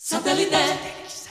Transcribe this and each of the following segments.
Satellite.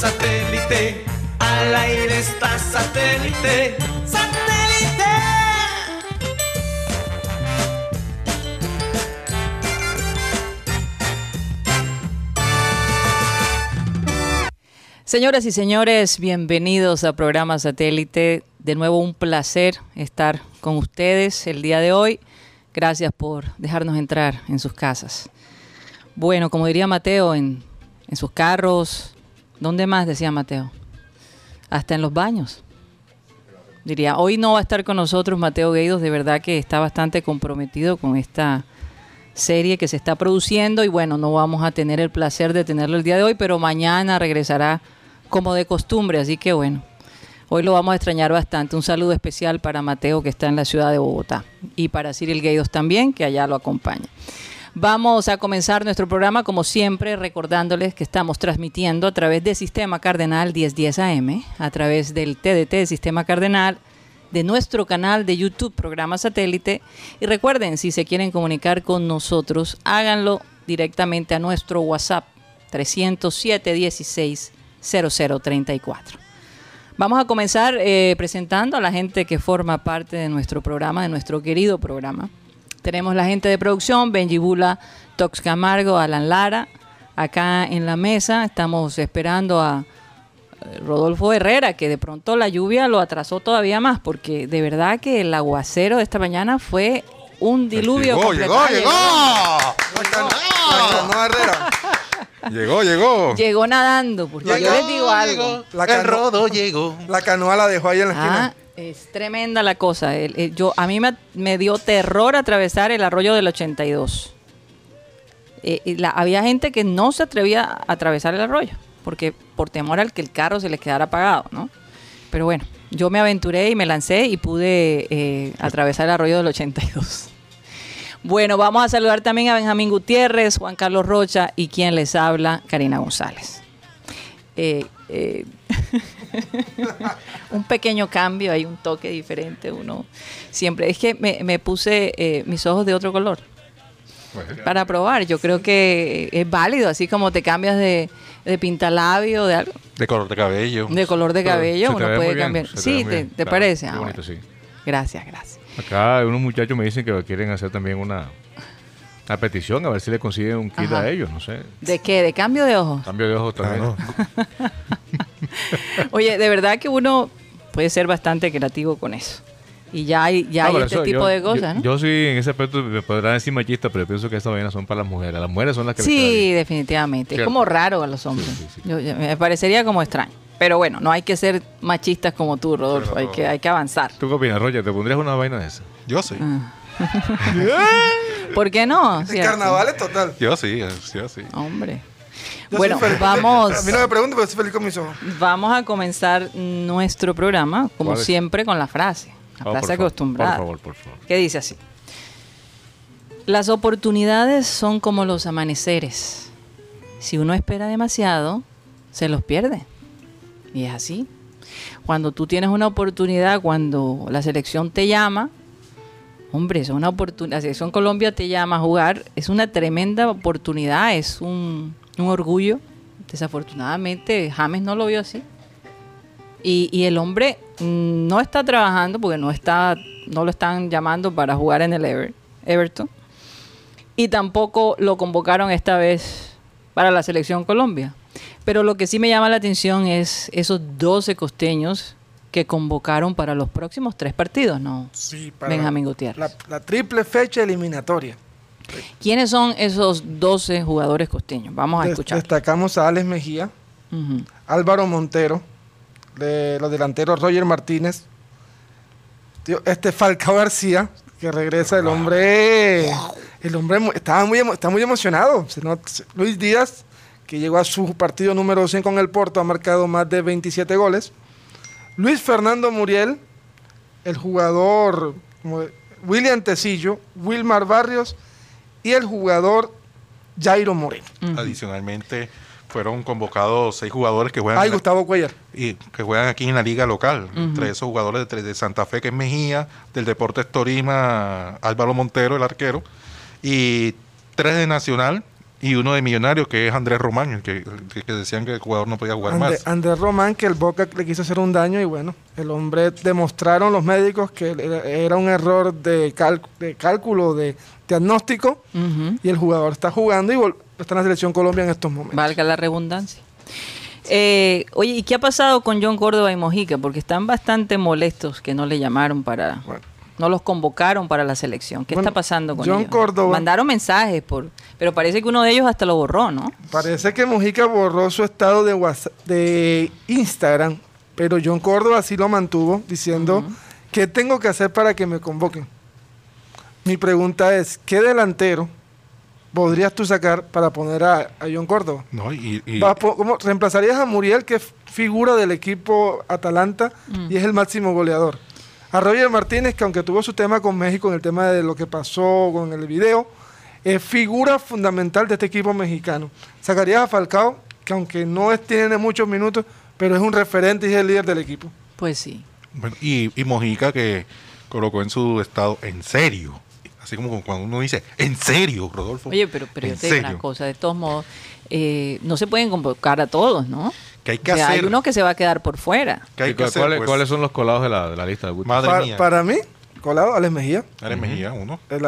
Satélite. Al aire está satélite. ¡Satélite! Señoras y señores, bienvenidos a Programa Satélite. De nuevo un placer estar con ustedes el día de hoy. Gracias por dejarnos entrar en sus casas. Bueno, como diría Mateo, en, en sus carros, ¿dónde más decía Mateo? Hasta en los baños. Diría, hoy no va a estar con nosotros Mateo Gueidos, de verdad que está bastante comprometido con esta serie que se está produciendo y bueno, no vamos a tener el placer de tenerlo el día de hoy, pero mañana regresará como de costumbre, así que bueno, hoy lo vamos a extrañar bastante. Un saludo especial para Mateo que está en la ciudad de Bogotá y para Cyril Gueidos también, que allá lo acompaña. Vamos a comenzar nuestro programa como siempre recordándoles que estamos transmitiendo a través de Sistema Cardenal 1010 AM, a través del TDT de Sistema Cardenal, de nuestro canal de YouTube Programa Satélite y recuerden, si se quieren comunicar con nosotros, háganlo directamente a nuestro WhatsApp 307 16 0034. Vamos a comenzar eh, presentando a la gente que forma parte de nuestro programa, de nuestro querido programa. Tenemos la gente de producción, Benji Bula, Tox Camargo, Alan Lara. Acá en la mesa estamos esperando a eh, Rodolfo Herrera, que de pronto la lluvia lo atrasó todavía más, porque de verdad que el aguacero de esta mañana fue un diluvio. Llegó, completo. llegó, Ah, llegó. Canoa Herrera. Llegó, llegó. Llegó nadando, porque yo Llegó, les digo algo. La el canoa- rodo llegó. La canoa la dejó ahí en la Ah, esquina. Es tremenda la cosa. Yo, a mí me, dio terror atravesar el arroyo del 82. Eh, había gente que no se atrevía a atravesar el arroyo, porque por temor al que el carro se les quedara apagado, ¿no? Pero bueno, yo me aventuré y me lancé y pude eh, atravesar el arroyo del 82. Bueno, vamos a saludar también a Benjamín Gutiérrez, Juan Carlos Rocha y quien les habla, Karina González. Eh, eh, un pequeño cambio, hay un toque diferente, uno siempre. Es que me, me puse eh, mis ojos de otro color para probar. Yo creo que es válido, así como te cambias de, de pintalabio, de algo, De color de cabello. de color de cabello, uno puede bien, cambiar. Sí, te, bien, te claro, parece. Ah, bonito, bueno. sí. Gracias, gracias. Acá unos muchachos me dicen que quieren hacer también una, una petición, a ver si le consiguen un kit Ajá. a ellos, no sé. ¿De qué? ¿De cambio de ojos? Cambio de ojos también. Oye, de verdad que uno puede ser bastante creativo con eso. Y ya hay, ya hay este eso, tipo yo- de cosas, yo, ¿no? Yo sí, en ese aspecto me podrán decir machista, pero yo pienso que estas vainas son para las mujeres. Las mujeres son las que Sí, definitivamente. Es como raro a los hombres. Sí, sí, sí. Yo- yo- me parecería como extraño. Pero bueno, no hay que ser machistas como tú, Rodolfo. Hay, que, hay que avanzar. ¿Tú qué opinas, Roger? ¿Te pondrías una vaina de esa? Yo sí. Ah. ¿Por qué no? El ¿Cierto? carnaval es total. Yo sí, yo sí. Hombre. Yo bueno, vamos, A mí no me pregunten, pero soy feliz con mis ojos. vamos a comenzar nuestro programa, como siempre, con la frase. La Oh, por frase favor, acostumbrada. Por favor, por favor. que dice así. Las oportunidades son como los amaneceres. Si uno espera demasiado, se los pierde. Y es así. Cuando tú tienes una oportunidad, cuando la selección te llama, hombre, es una oportunidad. La selección Colombia te llama a jugar, es una tremenda oportunidad, es un, orgullo. Desafortunadamente, James no lo vio así. Y, y el hombre no está trabajando porque no está, no lo están llamando para jugar en el Ever- Everton. Y tampoco lo convocaron esta vez para la selección Colombia. Pero lo que sí me llama la atención es esos 12 costeños que convocaron para los próximos tres partidos, ¿no? Sí, para Benjamín Gutiérrez. La, la triple fecha eliminatoria. ¿Quiénes son esos 12 jugadores costeños? Vamos a Des- escuchar. Destacamos a Alex Mejía. Álvaro Montero, de los delanteros Roger Martínez, tío, este Falcao García, que regresa, el hombre, el hombre estaba muy, emo- está muy emocionado. Luis Díaz, que llegó a su partido número 100 con el Porto, ha marcado más de 27 goles. Luis Fernando Muriel, el jugador como William Tecillo, Wilmar Barrios y el jugador Jairo Moreno. Adicionalmente, fueron convocados seis jugadores que juegan, Ay, Gustavo Cuellar. y que juegan aquí en la liga local. Entre esos jugadores de, de Santa Fe, que es Mejía, del Deportes Torima, Álvaro Montero, el arquero, y tres de Nacional y uno de Millonario, que es Andrés Román, el que, el que decían que el jugador no podía jugar más. Andrés Román, que el Boca le quiso hacer un daño y bueno, el hombre demostraron los médicos que era, un error de, cal- de cálculo, de diagnóstico y el jugador está jugando y está en la selección Colombia en estos momentos. Valga la redundancia. Eh, oye, ¿y qué ha pasado con John Córdoba y Mojica? Porque están bastante molestos que no le llamaron para... Bueno. No los convocaron para la selección. ¿Qué Bueno, está pasando con John ellos? Córdoba- Mandaron mensajes, por, pero parece que uno de ellos hasta lo borró, ¿no? Parece que Mojica borró su estado de, WhatsApp- de Instagram, pero John Córdoba sí lo mantuvo diciendo, ¿qué tengo que hacer para que me convoquen? Mi pregunta es, ¿qué delantero podrías tú sacar para poner a, a John Córdoba? No, y, y- ¿cómo? Reemplazarías a Muriel, que es figura del equipo Atalanta y es el máximo goleador. A Roger Martínez, que aunque tuvo su tema con México en el tema de lo que pasó con el video, es figura fundamental de este equipo mexicano. Sacarías a Falcao, que aunque no es- tiene muchos minutos, pero es un referente y es el líder del equipo. Pues sí. bueno, y- y Mojica, que colocó en su estado en serio. Así como cuando uno dice, en serio, Rodolfo. Oye, pero, pero yo ¿En te digo una cosa, de todos modos, eh, no se pueden convocar a todos, ¿no? ¿Qué hay que O sea, hacer? hay uno que se va a quedar por fuera. ¿Qué hay ¿Y que hacer, ¿cuáles, pues? cuáles son los colados de la, de la lista? Guti? Madre Pa- mía. para mí, colado, Alex Mejía. Alex Mejía, uno. Es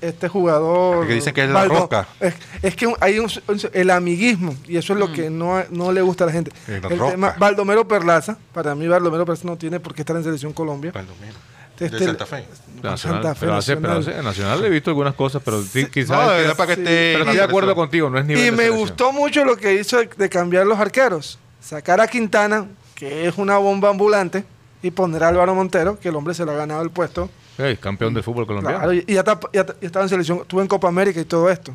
este jugador. Que dicen que es la rosca. Es, es que hay un, un- el amiguismo, y eso es lo que no, no le gusta a la gente. Es la el tema, Baldomero Perlaza, para mí, Baldomero Perlaza no tiene por qué estar en Selección Colombia. Palomero. Este- de Santa Fe. Nacional, Santa Fe, pero hace- pero hace- en Nacional he visto algunas cosas, pero sí, quizás... No, de que- verdad, para que sí. esté. pero estoy de acuerdo contigo, no es nivel Y de me selección. gustó mucho lo que hizo de, de cambiar los arqueros. Sacar a Quintana, que es una bomba ambulante, y poner a Álvaro Montero, que el hombre se lo ha ganado el puesto. Ey, campeón del fútbol colombiano. Claro, y ya, está- ya está- ya estaba en selección, estuvo en Copa América y todo esto.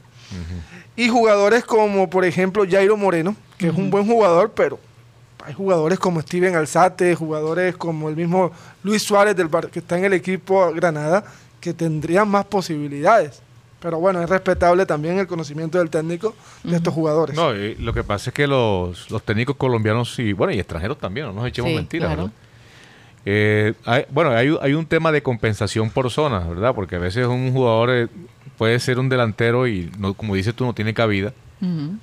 Y jugadores como, por ejemplo, Jairo Moreno, que es un buen jugador, pero hay jugadores como Steven Alzate, jugadores como el mismo Luis Suárez, del Bar- que está en el equipo Granada, que tendrían más posibilidades. Pero bueno, es respetable también el conocimiento del técnico de estos jugadores. No, y lo que pasa es que los, los técnicos colombianos y bueno y extranjeros también, no nos echemos Sí, mentiras, claro. ¿verdad? Eh, hay- bueno, hay, hay un tema de compensación por zonas, ¿verdad? Porque a veces un jugador eh, puede ser un delantero y, no, como dices tú, no tiene cabida,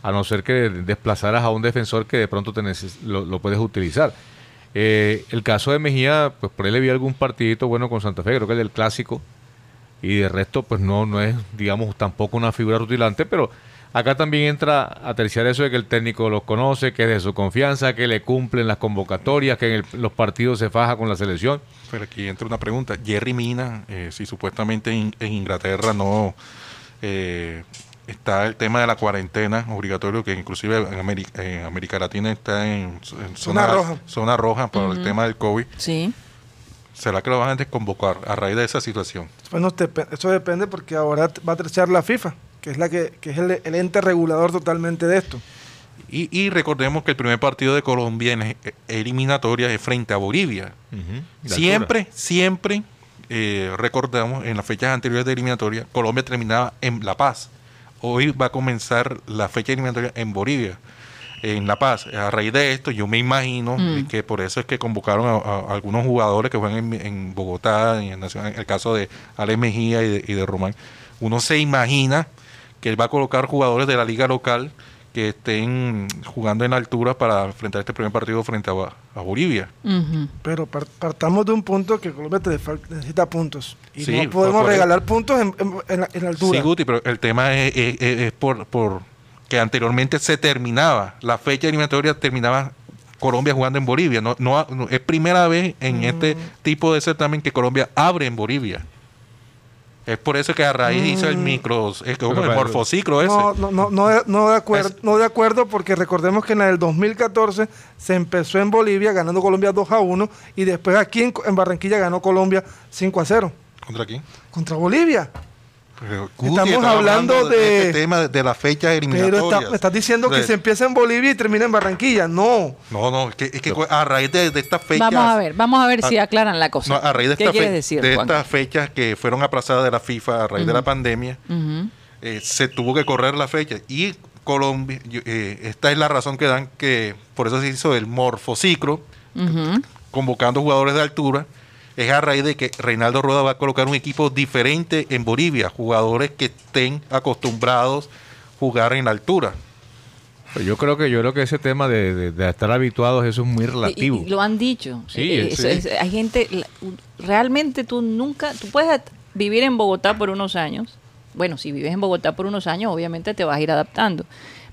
a no ser que desplazaras a un defensor que de pronto te neces- lo, lo puedes utilizar. Eh, el caso de Mejía, pues por ahí le vi algún partidito bueno con Santa Fe, creo que el del clásico, y de resto, pues no, no es, digamos, tampoco una figura rutilante, pero acá también entra a terciar eso de que el técnico los conoce, que es de su confianza, que le cumplen las convocatorias, que en el- los partidos se faja con la selección. Pero aquí entra una pregunta. Jerry Mina, eh, si supuestamente en, en Inglaterra no eh, está el tema de la cuarentena obligatorio, que inclusive en América, en América Latina está en, en Zona roja. zona roja por el tema del COVID. Sí. ¿Será que lo van a desconvocar a raíz de esa situación? Bueno, eso depende porque ahora va a terciar la FIFA, que es, la que, que es el, el ente regulador totalmente de esto. Y, y recordemos que el primer partido de Colombia en eh, eliminatoria es frente a Bolivia. Siempre, siempre eh, recordamos en las fechas anteriores de eliminatoria, Colombia terminaba en La Paz. Hoy va a comenzar la fecha eliminatoria en Bolivia, en La Paz. A raíz de esto, yo me imagino Mm. que por eso es que convocaron a, a algunos jugadores que juegan en, en Bogotá, en el, Nacional- en el caso de Alex Mejía y de, y de Román. Uno se imagina que él va a colocar jugadores de la liga local que estén jugando en altura para enfrentar este primer partido frente a, a Bolivia. Pero par- partamos de un punto que Colombia te necesita puntos. Y Sí, no podemos regalar puntos en, en- en la, en la altura. Sí, Guti, pero el tema es- es por, por que anteriormente se terminaba, la fecha eliminatoria terminaba Colombia jugando en Bolivia. No, no, no- es primera vez en este tipo de certamen que Colombia abre en Bolivia. Es por eso que a raíz hizo el micro, es como Pero, el pero- morfociclo ese. No, no, no, no, de- no de acuerdo, Es- no de acuerdo porque recordemos que en la del 2014 se empezó en Bolivia ganando Colombia 2 a 1 y después aquí en, en Barranquilla ganó Colombia 5 a 0 ¿Contra quién? contra Bolivia. Pero, Estamos hablando de- este tema de las fechas Pero eliminatorias. está- me estás diciendo que De- se empieza en Bolivia y termina en Barranquilla. No. No, no, es que, es que a raíz de, de estas fechas... Vamos a ver, vamos a ver si aclaran la cosa. No, a raíz de, ¿Qué esta quieres fe- decir, de Juan? estas fechas que fueron aplazadas de la FIFA a raíz de la pandemia, eh, se tuvo que correr la fecha. Y Colombia, eh, esta es la razón que dan que por eso se hizo el morfociclo, convocando jugadores de altura. Es a raíz de que Reinaldo Rueda va a colocar un equipo diferente en Bolivia, jugadores que estén acostumbrados a jugar en la altura. Pero yo creo que yo creo que ese tema de, de- de estar habituados eso es muy relativo. Y, y lo han dicho. Sí, Eh, sí. eso es- hay gente, realmente tú nunca, tú puedes vivir en Bogotá por unos años. Bueno, si vives en Bogotá por unos años, obviamente te vas a ir adaptando.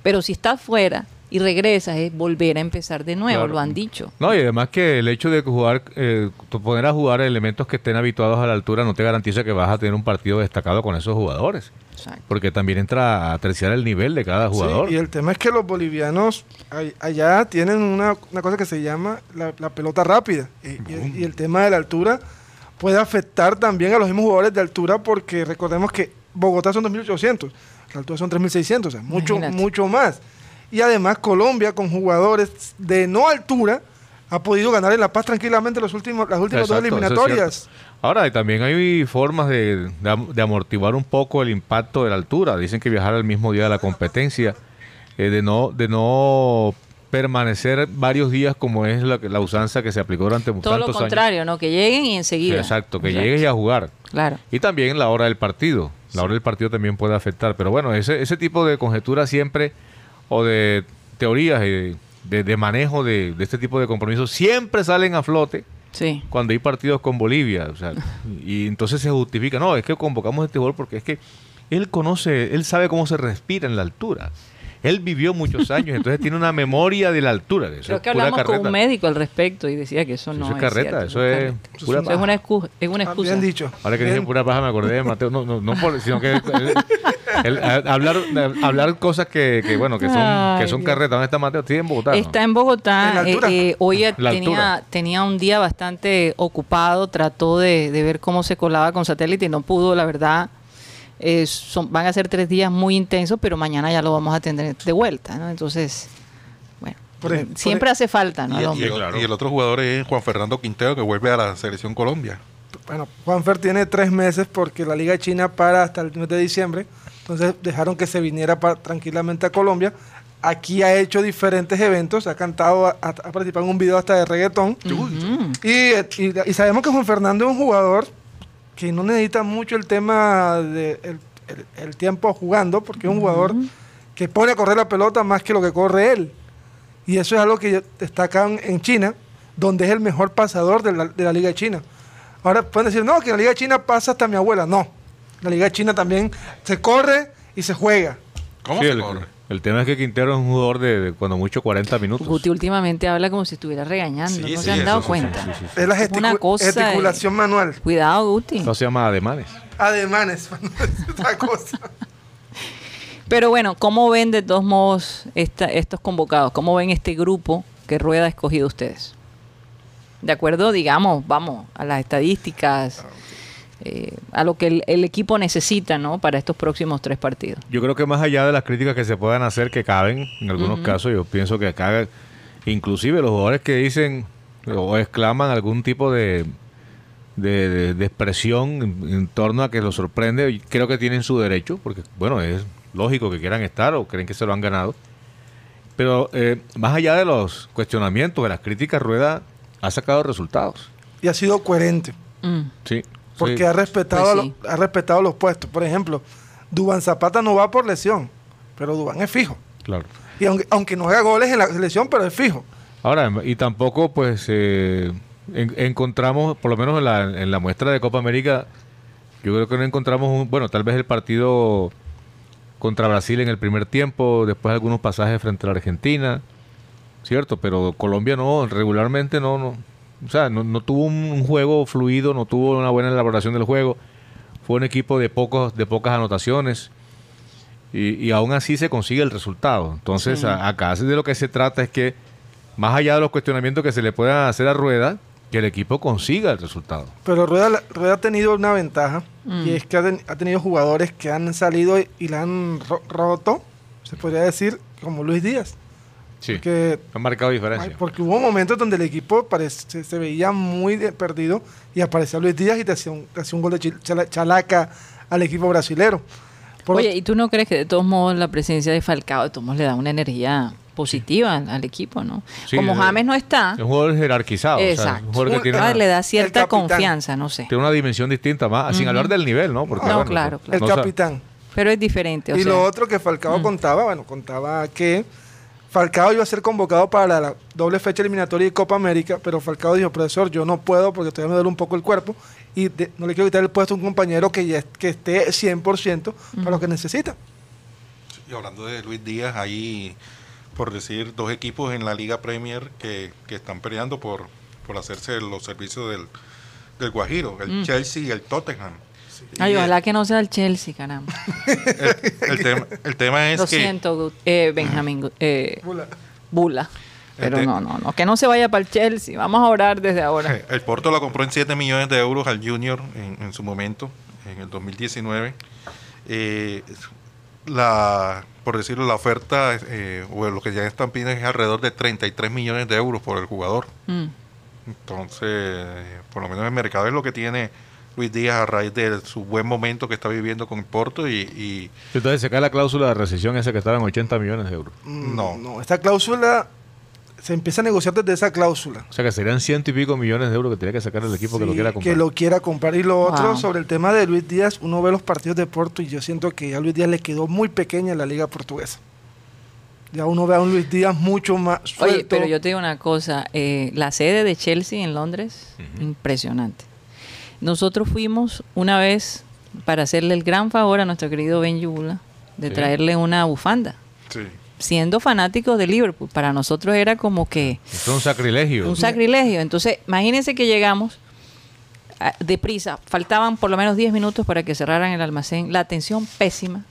Pero si estás fuera y regresas, es volver a empezar de nuevo, Claro. lo han dicho. No, y además que el hecho de que jugar, eh, poner a jugar elementos que estén habituados a la altura no te garantiza que vas a tener un partido destacado con esos jugadores. Exacto. Porque también entra a terciar el nivel de cada jugador. Sí, y el tema es que los bolivianos ay- allá tienen una, una cosa que se llama la, la pelota rápida. Y, y- y el tema de la altura puede afectar también a los mismos jugadores de altura porque recordemos que Bogotá son 2.800, la altura son 3.600, o sea, mucho, Imagínate. mucho más. Y además Colombia con jugadores de no altura ha podido ganar en La Paz tranquilamente los últimos, las últimas dos Exacto, eliminatorias. Ahora, y también hay formas de, de am- de amortiguar un poco el impacto de la altura. Dicen que viajar el mismo día de la competencia, eh, de no de no permanecer varios días como es la, la usanza que se aplicó durante Todo lo tantos años. contrario, ¿no? Que lleguen y enseguida. Exacto, que llegues y a jugar. Claro. Y también la hora del partido. La hora del partido también puede afectar. Pero bueno, ese, ese tipo de conjeturas siempre, o de teorías de, de manejo de, de este tipo de compromisos, siempre salen a flote Sí. cuando hay partidos con Bolivia. O sea, y entonces se justifica, no, es que convocamos a este jugador porque es que él conoce, él sabe cómo se respira en la altura. Él vivió muchos años, entonces tiene una memoria de la altura. Eso Creo que pura hablamos con un médico al respecto y decía que eso Eso no es es, carreta, cierto, eso es carreta. pura Eso es una excusa. Es una Ah, excusa. Bien dicho. Ahora que Bien. dije pura paja me acordé de Mateo, no, no, no por, sino que el- a- hablar, hablar cosas que, que, bueno, que son, que son carretas. ¿Dónde está Mateo? Estoy en Bogotá. ¿no? Está en Bogotá. En eh, eh, hoy tenía, tenía un día bastante ocupado. Trató de, de ver cómo se colaba con satélite y no pudo, la verdad. Eh, son, van a ser tres días muy intensos, pero mañana ya lo vamos a tener de vuelta. ¿no? Entonces, bueno, Por ej- por siempre hace falta. ¿no? y, claro. y el otro jugador es Juan Fernando Quintero, que vuelve a la selección Colombia. Bueno, Juanfer tiene tres meses porque la Liga China para hasta el mes de diciembre. Entonces dejaron que se viniera tranquilamente a Colombia. Aquí ha hecho diferentes eventos, ha cantado, ha, ha participado en un video hasta de reggaetón. Y, y- y sabemos que Juan Fernando es un jugador que no necesita mucho el tema de el, tiempo jugando, porque es un jugador que pone a correr la pelota más que lo que corre él. Y eso es algo que destacan en China, donde es el mejor pasador de la, de la Liga China. Ahora pueden decir, no, que en la Liga China pasa hasta mi abuela. No, la Liga China también se corre y se juega. ¿Cómo Sí, se el, corre? el tema es que Quintero es un jugador de, de cuando mucho 40 minutos. Guti últimamente habla como si estuviera regañando. Sí, no sí, se han dado cuenta. sí, sí, sí. Es la Es una gesticu- cosa de- gesticulación manual. Cuidado, Guti. Eso se llama ademanes. Ademanes, es otra cosa. Pero bueno, ¿cómo ven de todos modos esta- estos convocados? ¿Cómo ven este grupo que Rueda ha escogido ustedes? De acuerdo, digamos, vamos, a las estadísticas, eh, a lo que el, el equipo necesita, ¿no? Para estos próximos tres partidos. Yo creo que más allá de las críticas que se puedan hacer, que caben en algunos casos, yo pienso que acá, inclusive los jugadores que dicen o exclaman algún tipo de, de, de- de expresión en, en torno a que los sorprende, creo que tienen su derecho, porque bueno, es lógico que quieran estar o creen que se lo han ganado. Pero eh, más allá de los cuestionamientos, de las críticas, Rueda ha sacado resultados. Y ha sido coherente. Mm. Sí. Porque sí. ha respetado Pues sí. lo- ha respetado los puestos. Por ejemplo, Duban Zapata no va por lesión, pero Duban es fijo. Claro. Y aunque, aunque no haga goles en la selección, pero es fijo. Ahora, y tampoco pues eh, en- encontramos, por lo menos en la, en la muestra de Copa América, yo creo que no encontramos, un, bueno, tal vez el partido contra Brasil en el primer tiempo, después algunos pasajes frente a la Argentina, ¿cierto? Pero Colombia no, regularmente no, no o sea, no, no tuvo un, un juego fluido, no tuvo una buena elaboración del juego. fue un equipo de, pocos, de pocas anotaciones y, y aún así se consigue el resultado. Entonces, a- acá de lo que se trata es que, más allá de los cuestionamientos que se le puedan hacer a Rueda, que el equipo consiga el resultado. Pero Rueda, Rueda ha tenido una ventaja Mm. y es que ha, ten- ha tenido jugadores que han salido y, y la han ro- roto, se podría decir, como Luis Díaz. Sí, Porque, han marcado diferencia. porque hubo momentos donde el equipo parece- se, veía muy de- perdido y aparecía Luis Díaz y te hacía un, te hacía un gol de chalaca al equipo brasilero. Por Oye, ¿y tú no crees que de todos modos la presencia de Falcao de todos modos le da una energía positiva al, al equipo, ¿no? Sí, Como James no está, Es un jugador jerarquizado. o sea, exacto. un jugador que Un- tiene ah, una, le da cierta confianza, no sé. tiene una dimensión distinta más, sin hablar del nivel, ¿no? Porque, No, claro, el no sa- capitán. Pero es diferente, o y sea, lo otro que Falcao contaba, bueno, contaba que Falcao iba a ser convocado para la doble fecha eliminatoria de Copa América, pero Falcao dijo, profesor, yo no puedo porque todavía me duele un poco el cuerpo y de- no le quiero quitar el puesto a un compañero que, ya, que esté 100% para lo que necesita. Y hablando de Luis Díaz, hay, por decir, dos equipos en la Liga Premier que, que están peleando por, por hacerse los servicios del, del Guajiro, el Chelsea y el Tottenham. Ay, ojalá que no sea el Chelsea, caramba. el, el tema, el tema es Lo que siento, eh, Benjamín eh, Bula. Pero no, no, no, que no se vaya para el Chelsea. Vamos a orar desde ahora. el Porto lo compró en 7 millones de euros al Junior en, en su momento, en el 2019. Eh, la, por decirlo, la oferta, eh, o lo que ya están pidiendo es alrededor de 33 millones de euros por el jugador. Mm. Entonces, eh, por lo menos el mercado es lo que tiene Luis Díaz a raíz de su buen momento que está viviendo con el Porto y, y Entonces se cae la cláusula de recesión esa que estaba en 80 millones de euros. Mm, No. No, esta cláusula se empieza a negociar desde esa cláusula. O sea que serían ciento y pico millones de euros que tenía que sacar el equipo que lo quiera comprar. que lo quiera comprar. Y lo otro, sobre el tema de Luis Díaz, uno ve los partidos de Porto y yo siento que a Luis Díaz le quedó muy pequeña la liga portuguesa. Ya uno ve a un Luis Díaz mucho más suelto. Oye, pero yo te digo una cosa, eh, la sede de Chelsea en Londres, impresionante. Nosotros fuimos una vez para hacerle el gran favor a nuestro querido Ben Yula de Sí. traerle una bufanda. sí. Siendo fanáticos de Liverpool, para nosotros era como que Esto es un sacrilegio. un sacrilegio. Entonces, imagínense que llegamos ah, deprisa, faltaban por lo menos 10 minutos para que cerraran el almacén. La atención pésima,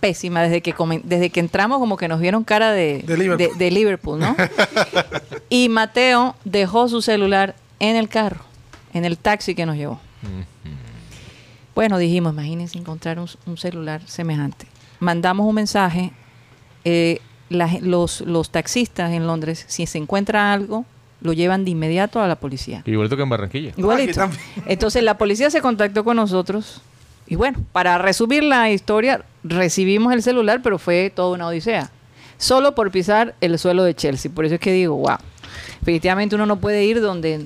pésima. Desde que, comen- desde que entramos, como que nos vieron cara de, De Liverpool. de- de Liverpool, ¿no? y Mateo dejó su celular en el carro, en el taxi que nos llevó. Bueno, dijimos, imagínense encontrar un, un celular semejante. Mandamos un mensaje. eh, la los, los taxistas en Londres, si se encuentra algo, lo llevan de inmediato a la policía. Igualito que en Barranquilla. Igualito. también. Entonces la policía se contactó con nosotros y bueno, para resumir la historia, recibimos el celular, pero fue toda una odisea. Solo por pisar el suelo de Chelsea. Por eso es que digo, wow, definitivamente uno no puede ir donde,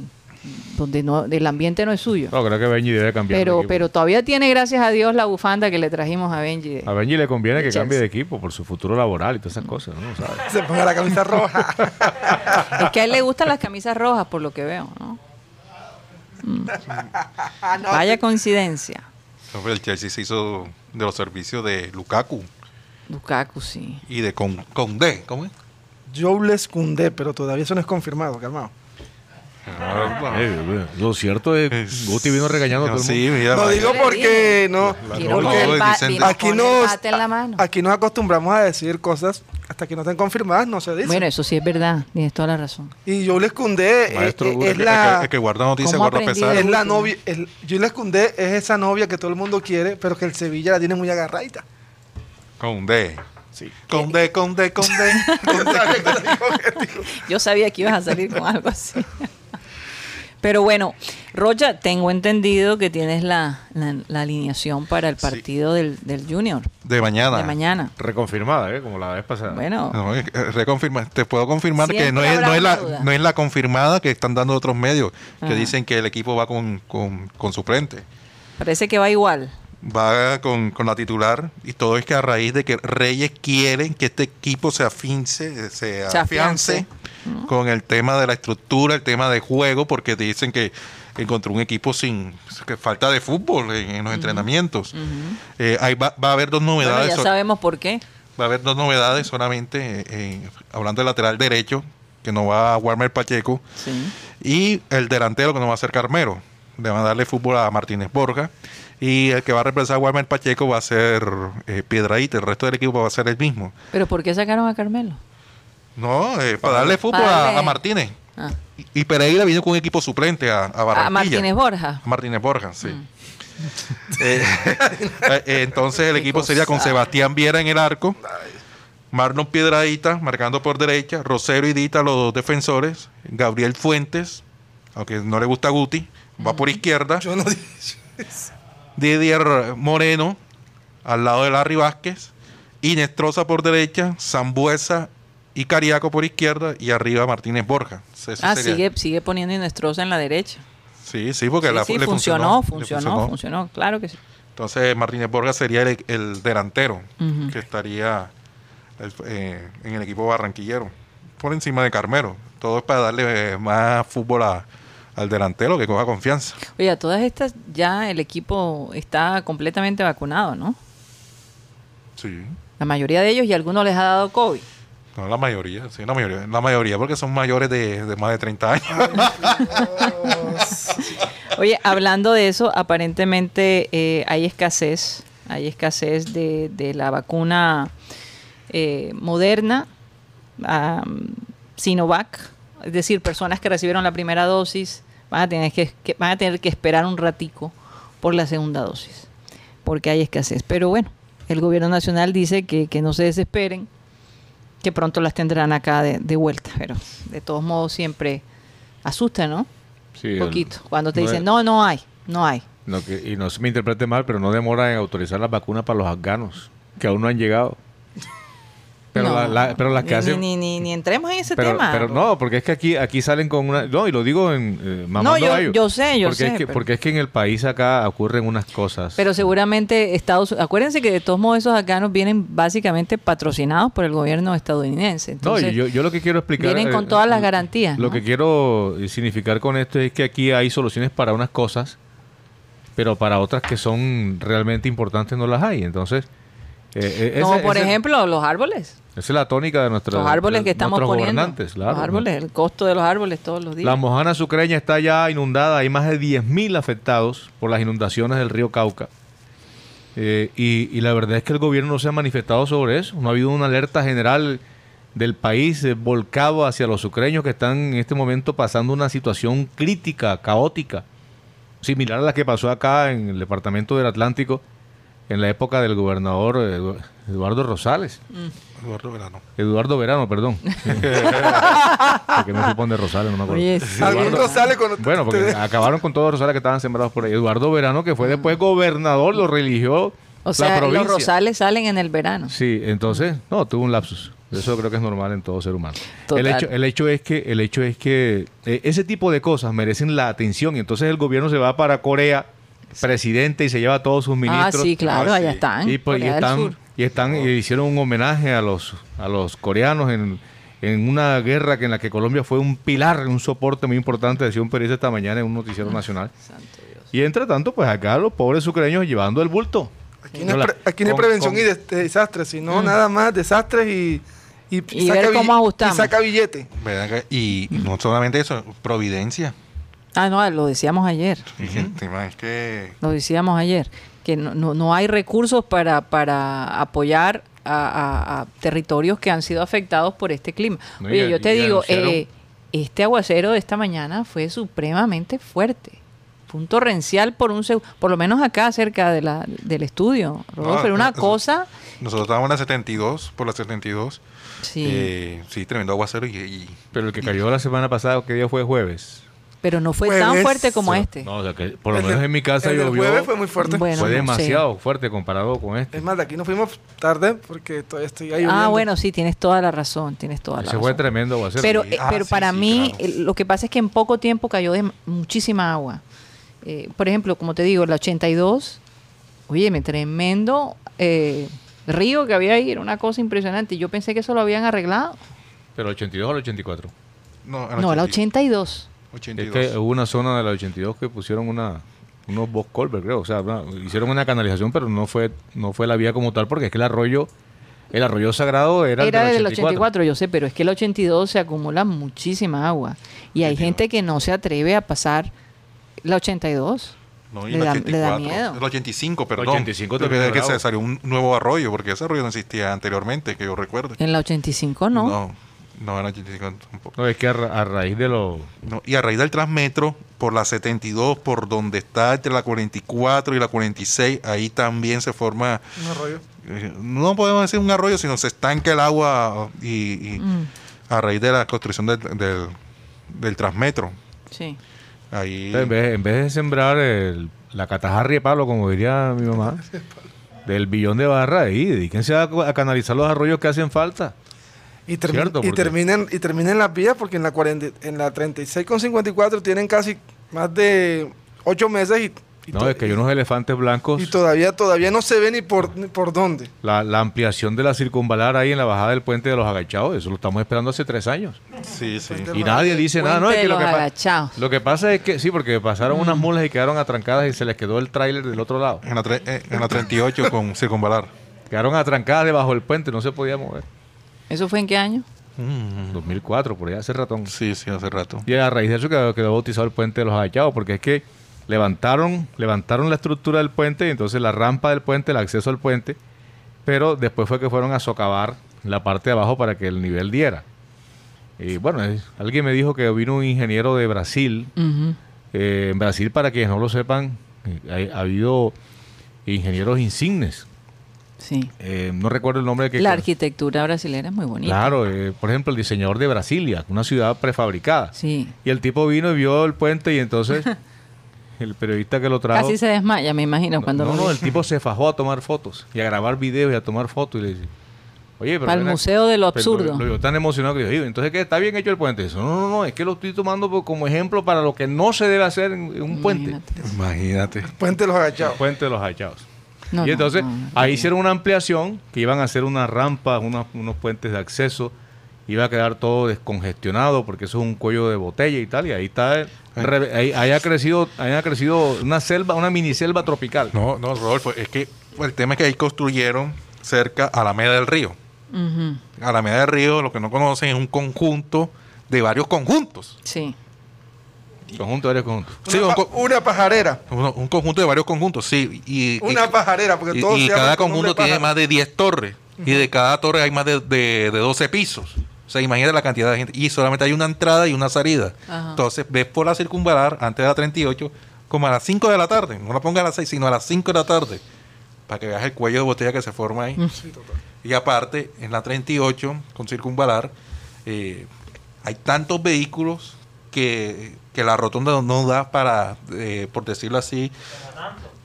donde no, el ambiente no es suyo. No, creo que Benji debe cambiar. de Pero, equipo. pero todavía tiene, gracias a Dios, la bufanda que le trajimos a Benji. de- A Benji le conviene que Chelsea. cambie de equipo por su futuro laboral y todas esas cosas, ¿no? ¿Sabes? Se ponga la camisa roja. Es que a él le gustan las camisas rojas, por lo que veo, ¿no? Mm. Vaya coincidencia. El Chelsea se hizo de los servicios de Lukaku Lukaku, sí. y de Con- Condé. ¿Cómo es? Jobles Koundé, pero todavía eso no es confirmado, calmado. Eh, lo cierto es Es- Guti vino regañando a todo el Sí, mundo. mira, No vaya. digo le porque no. Quiero el dicen- vino Aquí con nos, el bate en la mano. aquí nos acostumbramos a decir cosas hasta que no estén confirmadas, no se dice. Bueno, eso sí es verdad, tienes toda la razón. y Jobles Koundé eh, Maestro eh, Guti. es El que- la, el que guarda noticias ¿Cómo guarda aprendí pesar. de es la novia. El, Jules Koundé es esa novia que todo el mundo quiere, pero que el Sevilla la tiene muy agarradita. Condé. Sí. Condé, Condé, Condé. Yo sabía que ibas a salir con algo así. Pero bueno, Rocha, tengo entendido que tienes la, la- la alineación para el Sí. partido del, del Junior De mañana. de mañana. Reconfirmada, ¿eh? Como la vez pasada. Bueno, No, eh, reconfirma- te puedo confirmar que no es, no, es la, no es la confirmada que están dando otros medios, que Ajá. dicen que el equipo va con, con, con su frente. parece que va igual. Va con, con la titular y todo es que a raíz de que Reyes quieren que este equipo se afince, se Se afiance con el tema de la estructura, el tema de juego, porque dicen que encontró un equipo sin que falta de fútbol en, en los entrenamientos. Eh, ahí va, va a haber dos Bueno, novedades. ya sabemos por qué. Va a haber dos novedades solamente, eh, eh, hablando del lateral derecho, que no va a Warmer Pacheco, Sí. y el delantero que no va a ser Carmero. Le van a darle fútbol a Martínez Borja. Y el que va a reemplazar a Walmer Pacheco va a ser Piedraíta. El resto del equipo va a ser el mismo. ¿Pero por qué sacaron a Carmelo? No, eh, para darle fútbol a, Martínez. Ah. Y Pereira vino con un equipo suplente a, a Barranquilla. A Martínez Borja. A Martínez Borja, sí. Eh, eh, entonces el equipo sería con. Sebastián Viera en el arco, Marlon Piedradita marcando por derecha, Rosero y Dita los dos defensores, Gabriel Fuentes, aunque no le gusta Guti, va por izquierda, Yo no dije. Didier Moreno al lado de Larry Vázquez, Inestrosa por derecha, Zambuesa y Cariaco por izquierda y arriba Martínez Borja. Eso Ah, sería- sigue, sigue poniendo Inestrosa en la derecha. Sí, sí, porque Sí, la- sí, le funcionó, le funcionó, funcionó, claro que sí. Entonces Martínez Borja sería el, el delantero que estaría el- eh, en el equipo barranquillero, por encima de Carmelo. Todo es para darle eh, más fútbol a- al delantero que coja confianza. Oye, a todas estas ya el equipo está completamente vacunado, ¿no? Sí. La mayoría de ellos y algunos les ha dado COVID. No, la mayoría, sí, la mayoría. La mayoría porque son mayores de, de más de 30 años. Oye, hablando de eso, aparentemente eh, hay escasez, hay escasez de, de la vacuna eh, moderna, Sinovac, es decir, personas que recibieron la primera dosis van a tener que, que- van a tener que esperar un ratico por la segunda dosis, porque hay escasez. Pero bueno, el gobierno nacional dice que, que no se desesperen, que pronto las tendrán acá de, de vuelta, pero de todos modos siempre asusta, ¿no? Sí, Un el- poquito. Cuando te no dicen, es- no, no hay, no hay. no, que- y no se me interprete mal, pero no demora en autorizar las vacunas para los afganos, que aún no han llegado. Pero, No, la- la- pero las que ni, hacen... Ni, ni, ni entremos en ese pero, tema. pero no, porque es que aquí aquí salen con una... No, y lo digo en... Eh, mamando yo- gallo. yo sé, yo porque sé, Es que, pero- Porque es que en el país acá ocurren unas cosas. Pero seguramente Estados Acuérdense que de todos modos esos afganos vienen básicamente patrocinados por el gobierno estadounidense. No, Entonces, y yo, yo lo que quiero explicar... vienen con eh, todas las garantías. Lo ¿no? que quiero eh, significar con esto es que aquí hay soluciones para unas cosas, pero para otras que son realmente importantes no las hay. Entonces, eh, eh, Como ese- por ese- ejemplo los árboles. Esa es la tónica de nuestros Los árboles de que estamos poniendo. claro. los árboles, el costo de los árboles todos los días. La Mojana Sucreña está ya inundada, hay más de 10.000 afectados por las inundaciones del río Cauca. Eh, y, y la verdad es que el gobierno no se ha manifestado sobre eso. No ha habido una alerta general del país eh, volcado hacia los sucreños que están en este momento pasando una situación crítica, caótica, similar a la que pasó acá en el departamento del Atlántico en la época del gobernador eh, Edu- Eduardo Rosales. Eduardo Verano. Eduardo Verano, perdón. Porque no se pone Rosales, no me acuerdo. Oye, sí. Algún Eduardo- Rosales cuando Bueno, porque te- acabaron con todos los rosales que estaban sembrados por ahí. Eduardo Verano, que fue después gobernador, lo religió O la sea, provincia. los rosales salen en el verano. Sí, entonces, no, tuvo un lapsus. Eso creo que es normal en todo ser humano. Total. El hecho, el hecho es que, el hecho es que eh, ese tipo de cosas merecen la atención y entonces el gobierno se va para Corea, presidente, y se lleva a todos sus Ah, ministros. sí, claro, Ah, allá sí. están. Y, pues, y están, y están y hicieron un homenaje a los, a los coreanos en, en una guerra que en la que Colombia fue un pilar, un soporte muy importante, decía un periodista esta mañana en un noticiero nacional. Santo Dios. Y entre tanto, pues acá los pobres sucreños llevando el bulto. Aquí no, No es la- pre- aquí no hay con- prevención con- y de, de desastres, sino nada más desastres y, y, Mm. Y ver cómo bill- ajustamos. y saca billete. ¿Verdad que- Y no solamente eso, Providencia. Ah, no, lo decíamos ayer. Es que Lo decíamos ayer, que no, no, no hay recursos para, para apoyar a, a- a territorios que han sido afectados por este clima. No, Oye, yo te digo, anunciaron- eh, este aguacero de esta mañana fue supremamente fuerte. Fue un torrencial por un seg- por lo menos acá cerca de la, del estudio. Rodolfo, No, era una cosa, nosotros estábamos en la 72, por la 72. sí, Eh, sí, tremendo aguacero y, y- Pero el que cayó la semana pasada, ¿qué día fue jueves? Pero no fue tan fuerte como sí. este. No, o sea, que por lo El menos en mi casa el llovió. jueves fue muy fuerte. Bueno, fue demasiado fuerte comparado con este. Es más, de aquí nos fuimos tarde porque todavía estoy ahí. ah, bueno, sí, tienes toda la razón, tienes toda la Ese fue razón. tremendo. Pero, eh, Ah, pero sí, para sí, mí, claro. eh, lo que pasa es que en poco tiempo cayó de muchísima agua. Eh, por ejemplo, como te digo, la 82, oye, tremendo eh, río que había ahí, era una cosa impresionante. Yo pensé que eso lo habían arreglado. Pero 82 al 84. no, en No, la 80 82. Es 82. que hubo una zona de la 82 que pusieron una unos box culvert, creo. O sea, una- hicieron una canalización, pero no fue no fue la vía como tal, porque es que el arroyo el arroyo sagrado era, el Era del del 84. 84, yo sé, pero es que el 82 se acumula muchísima agua. Y hay gente que no se atreve a pasar la 82. No, y Le el da- le da 84. miedo. El 85, perdón. 85 Porque también es que se salió un nuevo arroyo, porque ese arroyo no existía anteriormente, que yo recuerde. En la 85 no. No, no en el 85 tampoco. No, es que a, ra- a raíz de lo... No, y a raíz del Transmetro, por la 72, por donde está entre la 44 y la 46, ahí también se forma, Un arroyo. eh, no podemos decir un arroyo, sino se estanca el agua y, y Mm, a raíz de la construcción del, del, del Transmetro. sí. Ahí, En vez, en vez de sembrar el- la catajarri de palo, como diría mi mamá, del billón de barra, ahí, dedíquense a, a canalizar los arroyos que hacen falta. Y, termi- Cierto, y terminen y terminen las vías porque en la 40, en la 36 con 54 tienen casi más de 8 meses y, y No, es que hay unos elefantes blancos. y todavía todavía no se ve ni por ni por dónde. La, la ampliación de la circunvalar ahí en la bajada del puente de los agachados, eso lo estamos esperando hace tres años. sí, sí. Y nadie dice nada, no, es que lo que, agachados. lo que pasa es que sí, porque pasaron unas mulas y quedaron atrancadas y se les quedó el tráiler del otro lado. En la, tre- eh, en la 38 con Circunvalar. Quedaron atrancadas debajo del puente, no se podía mover. ¿Eso fue en qué año? Mm, 2004, por allá hace ratón. Sí, sí, hace rato. Y a raíz de eso quedó, quedó bautizado el puente de los agachados, porque es que levantaron, levantaron la estructura del puente y entonces la rampa del puente, el acceso al puente, pero después fue que fueron a socavar la parte de abajo para que el nivel diera. Y bueno, es- alguien me dijo que vino un ingeniero de Brasil. Eh, en Brasil, para quienes no lo sepan, eh, ha habido ingenieros insignes. Sí. Eh, no recuerdo el nombre de que La arquitectura brasileña es muy bonita. Claro, eh, por ejemplo, el diseñador de Brasilia, una ciudad prefabricada. Sí. Y el tipo vino y vio el puente y entonces el periodista que lo trajo... Casi se desmaya, me imagino, cuando no, lo no, vi. el tipo se fajó a tomar fotos y a grabar videos y a tomar fotos y le dice, oye, pero... Para el ven acá". museo de lo absurdo. Lo, vio tan emocionado que dijo, "Oye, entonces ¿qué? ¿Está bien hecho el puente? Dice, no, no, no, es que lo estoy tomando por- como ejemplo para lo que no se debe hacer en, en un puente. Imagínate. Puente de los El agachados. puente de los hachados. No, y entonces no, no, ahí hicieron una ampliación que iban a hacer una rampa, unos, unos puentes de acceso, iba a quedar todo descongestionado porque eso es un cuello de botella y tal, y ahí está, el- re- ahí, ahí ha crecido, ahí ha crecido una selva, una mini selva tropical. No, no, Rodolfo, es que el tema es que ahí construyeron cerca a Alameda del Río. Ujú. Alameda del Río, lo que no conocen, es un conjunto de varios conjuntos. Sí. Conjunto, varios conjuntos. Sí, una, un, pa- co- una pajarera. un- un conjunto de varios conjuntos, sí. Y, y- Una pajarera, porque y- todos y se llaman cada conjunto tiene más de 10 torres. Y de cada torre hay más de, de, de 12 pisos. O sea, imagínate la cantidad de gente. Y solamente hay una entrada y una salida. Ajá. Entonces, ves por la circunvalar antes de la 38, como a las 5 de la tarde. No la pongas a las 6, sino a las 5 de la tarde. Para que veas el cuello de botella que se forma ahí. Y aparte, en la 38, con circunvalar, eh, hay tantos vehículos que, que la rotonda no da para, eh, por decirlo así,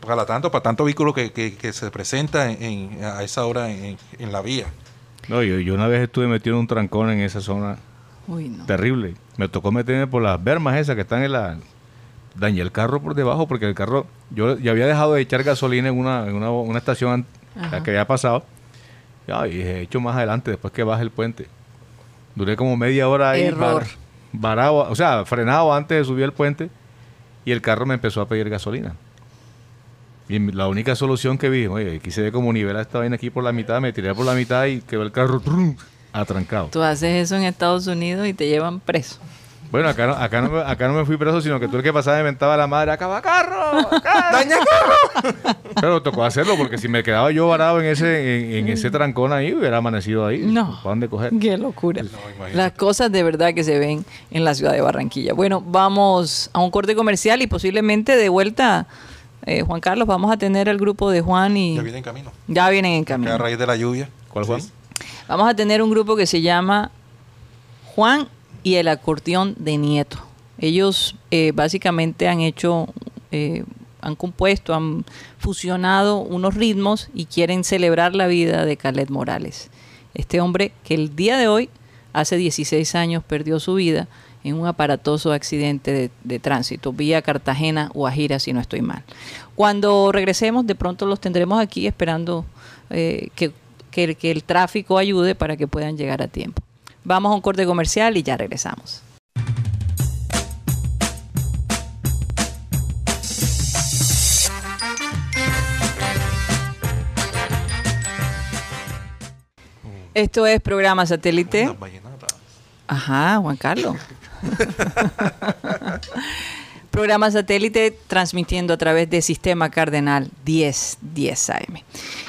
para tanto, para tanto vehículo que, que- que se presenta en, en- a esa hora en, en la vía. No, yo, yo una vez estuve metido en un trancón en esa zona Uy, no. terrible. Me tocó meterme por las bermas esas que están en la... Dañé el carro por debajo porque el carro... Yo ya había dejado de echar gasolina en una, en una, una estación la que había pasado. Ya, y he hecho más adelante después que baje el puente. Duré como media hora ahí. Error. Varado, o sea, frenado antes de subir el puente. Y el carro me empezó a pedir gasolina. Y la única solución que vi, oye, quise ver cómo nivelar esta vaina aquí por la mitad, me tiré por la mitad y quedó el carro atrancado. Tú haces eso en Estados Unidos y te llevan preso. Bueno, acá no, acá, no me, acá no me fui preso, sino que tú el que pasaba me mentaba a la madre, acaba carro, acá". ¡Daña carro! Pero tocó hacerlo, porque si me quedaba yo varado en ese, en, en ese trancón ahí, hubiera amanecido ahí. No. ¿Para dónde coger? Qué locura. Las cosas de verdad que se ven en la ciudad de Barranquilla. Bueno, vamos a un corte comercial y posiblemente de vuelta, eh, Juan Carlos, vamos a tener al grupo de Juan y Ya viene en camino. ya vienen en Que a camino. raíz de la lluvia. ¿Cuál Juan? Sí. Vamos a tener un grupo que se llama Juan y el acordeón de Nieto. Ellos eh, básicamente han hecho, eh, han compuesto, han fusionado unos ritmos y quieren celebrar la vida de Caled Morales. Este hombre que el día de hoy, hace 16 años, perdió su vida en un aparatoso accidente de, tránsito, vía Cartagena, Guajira, si no estoy mal. Cuando regresemos, de pronto los tendremos aquí esperando eh, que- que el tráfico ayude para que puedan llegar a tiempo. Vamos a un corte comercial y ya regresamos. Esto es programa satélite. Ajá, Juan Carlos. programa satélite transmitiendo a través de Sistema Cardenal 1010 AM.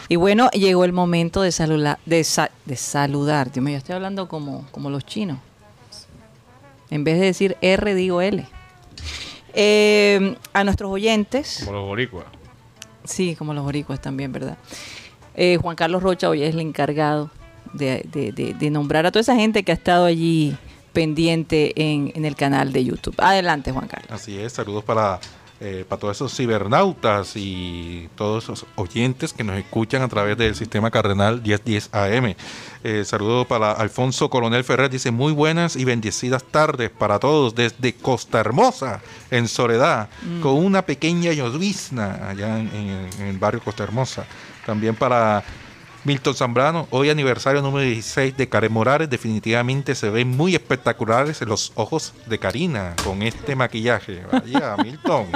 Y bueno, llegó el momento de, saludar de, sa- de saludar. Dios mío, yo estoy hablando como, como los chinos. En vez de decir R, digo L. Eh, a nuestros oyentes. Como los boricuas. Sí, como los boricuas también, ¿verdad? Eh, Juan Carlos Rocha hoy es el encargado de, de- de- de nombrar a toda esa gente que ha estado allí pendiente en, en el canal de YouTube. Adelante, Juan Carlos. Así es, saludos para, eh, para todos esos cibernautas y todos esos oyentes que nos escuchan a través del sistema Cardenal 1010 AM. Eh, saludos para Alfonso Coronel Ferrer, dice muy buenas y bendecidas tardes para todos desde Costa Hermosa, en Soledad, con una pequeña llovizna allá en, en- en el barrio Costa Hermosa. También para Milton Zambrano, hoy aniversario número 16 de Karen Morales, definitivamente se ven muy espectaculares los ojos de Karina con este maquillaje. Vaya, Milton.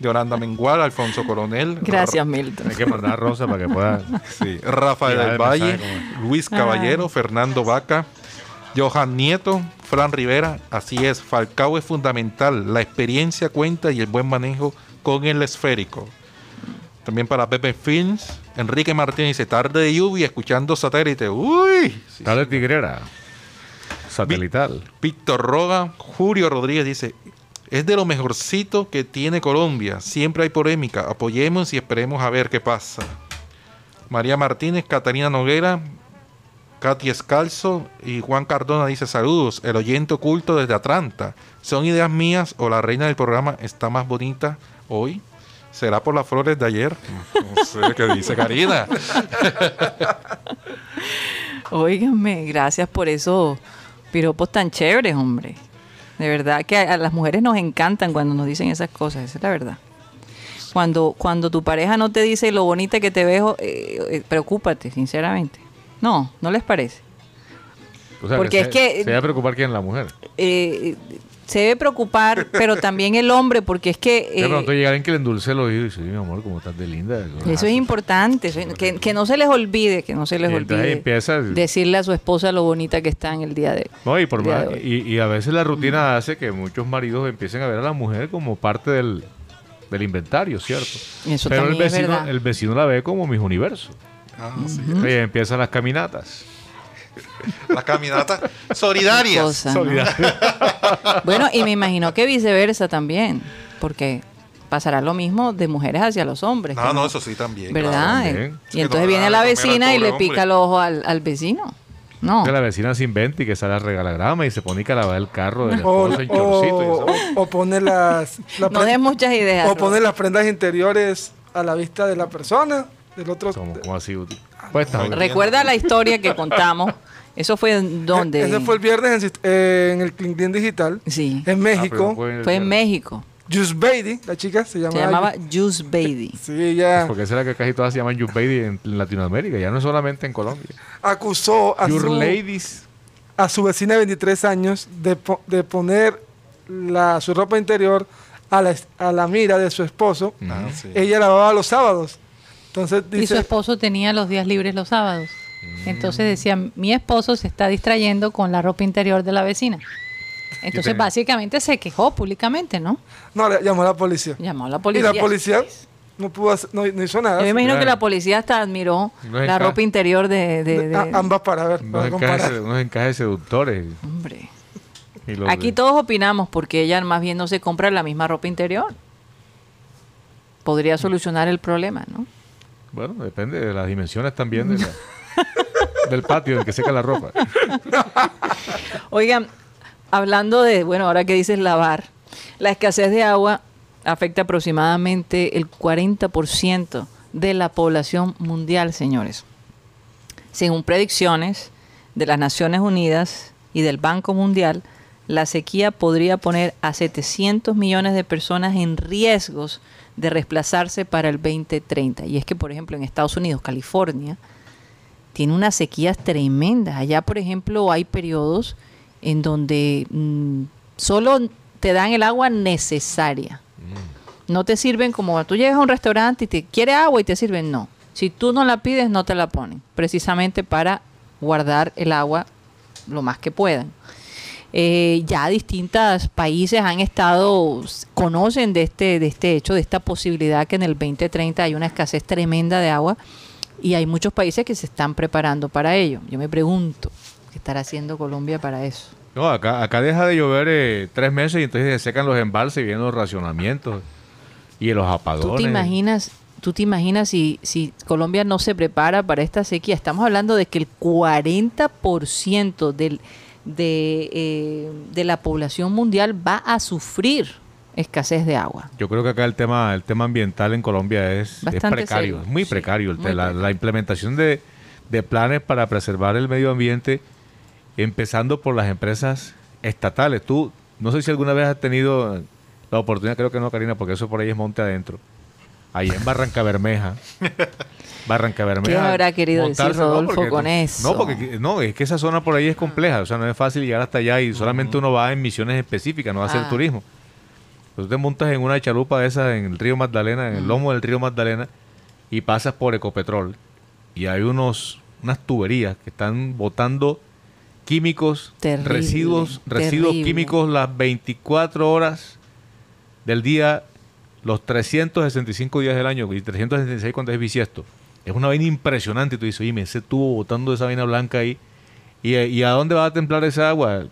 Yolanda Mengual, Alfonso Coronel. Gracias, Milton. Hay que mandar a Rosa para que pueda. Sí, Rafael del el Valle, Luis Caballero, Fernando Vaca, Johan Nieto, Fran Rivera. Así es, Falcao es fundamental. La experiencia cuenta y el buen manejo con el esférico. También para Pepe Films, Enrique Martínez dice, tarde de lluvia, escuchando satélite. Uy, sí, tigrera. Satelital. Víctor Roga, Julio Rodríguez dice, es de lo mejorcito que tiene Colombia. Siempre hay polémica. Apoyemos y esperemos a ver qué pasa. María Martínez, Catalina Noguera, Katy Escalzo y Juan Cardona dice saludos. El oyente oculto desde Atlanta. ¿Son ideas mías o la reina del programa está más bonita hoy? ¿Será por las flores de ayer? No sé qué dice Karina. Óiganme, gracias por esos piropos tan chéveres, hombre. De verdad que a, a las mujeres nos encantan cuando nos dicen esas cosas, esa es la verdad. Cuando, cuando tu pareja no te dice lo bonita que te veo, eh, eh, preocúpate, sinceramente. No, ¿no les parece? O sea, Porque se, es que- Se va a preocupar quién la mujer. Eh, se debe preocupar, pero también el hombre, porque es que... de eh, pronto llega alguien que le endulce el oído y dice, mi amor, como estás de linda. Eso es importante, eso es- que, que no se les olvide, que no se les Y entonces olvide empieza- decirle a su esposa lo bonita que está en el día de No, y, por más- de hoy. y, y a veces la rutina hace que muchos maridos empiecen a ver a la mujer como parte del, del inventario, ¿cierto? Eso Pero el vecino, verdad. el vecino la ve como mis universos. Ah, sí. Y empiezan las caminatas. Las caminatas solidarias. Cosa, ¿no? Bueno, y me imagino que viceversa también, porque pasará lo mismo de mujeres hacia los hombres. No, que no, eso sí también. ¿Verdad? claro. también. Y entonces no viene la vecina y le pica hombre. el ojo al, al vecino. No. Que la vecina se inventa y que sale a regalagrama y se pone que lavar el carro de la O, en chorcito. y o, o pone las, la No des muchas ideas. o pone Rob. las prendas interiores a la vista de la persona, del otro. Como, como así. Está bien. Recuerda la historia que contamos. Eso fue en donde. Ese fue el viernes en, eh, en el Clinton Digital, Sí. en Ah, México. fue- Fue en México. Just Beatty, la chica, se llamaba. Se llamaba Juice Baby. Sí, ella Porque esa es la que casi todas se llaman Youth Baby en Latinoamérica, ya no solamente en Colombia. acusó a Your su, Ladies. a su vecina de 23 años de, po- de poner la, su ropa interior a la, a la mira de su esposo. Ah, sí. Ella lavaba los sábados. Entonces Y su esposo tenía los días libres los sábados. Mm. Entonces decía, mi esposo se está distrayendo con la ropa interior de la vecina. Entonces básicamente se quejó públicamente, ¿no? no, le llamó a la policía. Llamó a la Y policía. la policía no pudo hacer- no, no hizo nada. Yo me imagino que la policía hasta admiró No la ropa interior de. de- ambas para ver, Unos para encajes, comparar. unos encajes seductores. Hombre. y Aquí de- todos opinamos porque ella más bien no se compra la misma ropa interior. Podría solucionar el problema, ¿no? Bueno, depende de las dimensiones también del patio en el que seca la ropa. Oigan, hablando de, bueno, ahora que dices lavar, la escasez de agua afecta aproximadamente el 40% de la población mundial, señores. Según predicciones de las Naciones Unidas y del Banco Mundial, la sequía podría poner a 700 millones de personas en riesgos de desplazarse para el 2030. Y es que, por ejemplo, en Estados Unidos, California, tiene unas sequías tremendas. Allá, por ejemplo, hay periodos en donde mm, solo te dan el agua necesaria. No te sirven como tú llegas a un restaurante y te quiere agua y te sirven, no. Si tú no la pides, no te la ponen, precisamente para guardar el agua lo más que puedan. Eh, ya distintos países han estado, conocen de este, de este hecho, de esta posibilidad que en el 2030 hay una escasez tremenda de agua y hay muchos países que se están preparando para ello. Yo me pregunto, ¿qué estará haciendo Colombia para eso? No, acá, acá deja de llover eh, tres meses y entonces se secan los embalses y vienen los racionamientos y los apagones. ¿Tú te imaginas, tú te imaginas si, si Colombia no se prepara para esta sequía? Estamos hablando de que el 40% del, de, eh, de la población mundial va a sufrir escasez de agua. Yo creo que acá el tema, el tema ambiental en Colombia es, precario, serio. es muy Sí, precario. el muy te- la, precario. la implementación de, de planes para preservar el medio ambiente, empezando por las empresas estatales. Tú, no sé si alguna vez has tenido la oportunidad, creo que no, Karina, porque eso por ahí es monte adentro. Ahí en Barranca Bermeja. Barranca Bermeja. ¿Qué habrá querido decir no, Rodolfo porque- con eso? No, porque no, es que esa zona por ahí es compleja, o sea, no es fácil llegar hasta allá y solamente uno va en misiones específicas, no va a hacer Ah. turismo. Pues tú te montas en una chalupa de esas en el río Magdalena, en el lomo del río Magdalena, y pasas por Ecopetrol. Y hay unos unas tuberías que están botando químicos, Terrible, residuos, residuos químicos las 24 horas del día, los 365 días del año, y 366 cuando es bisiesto. Es una vaina impresionante. Y tú dices, oye, me ese tubo botando esa vaina blanca ahí. ¿Y, ¿Y a dónde va a templar esa agua?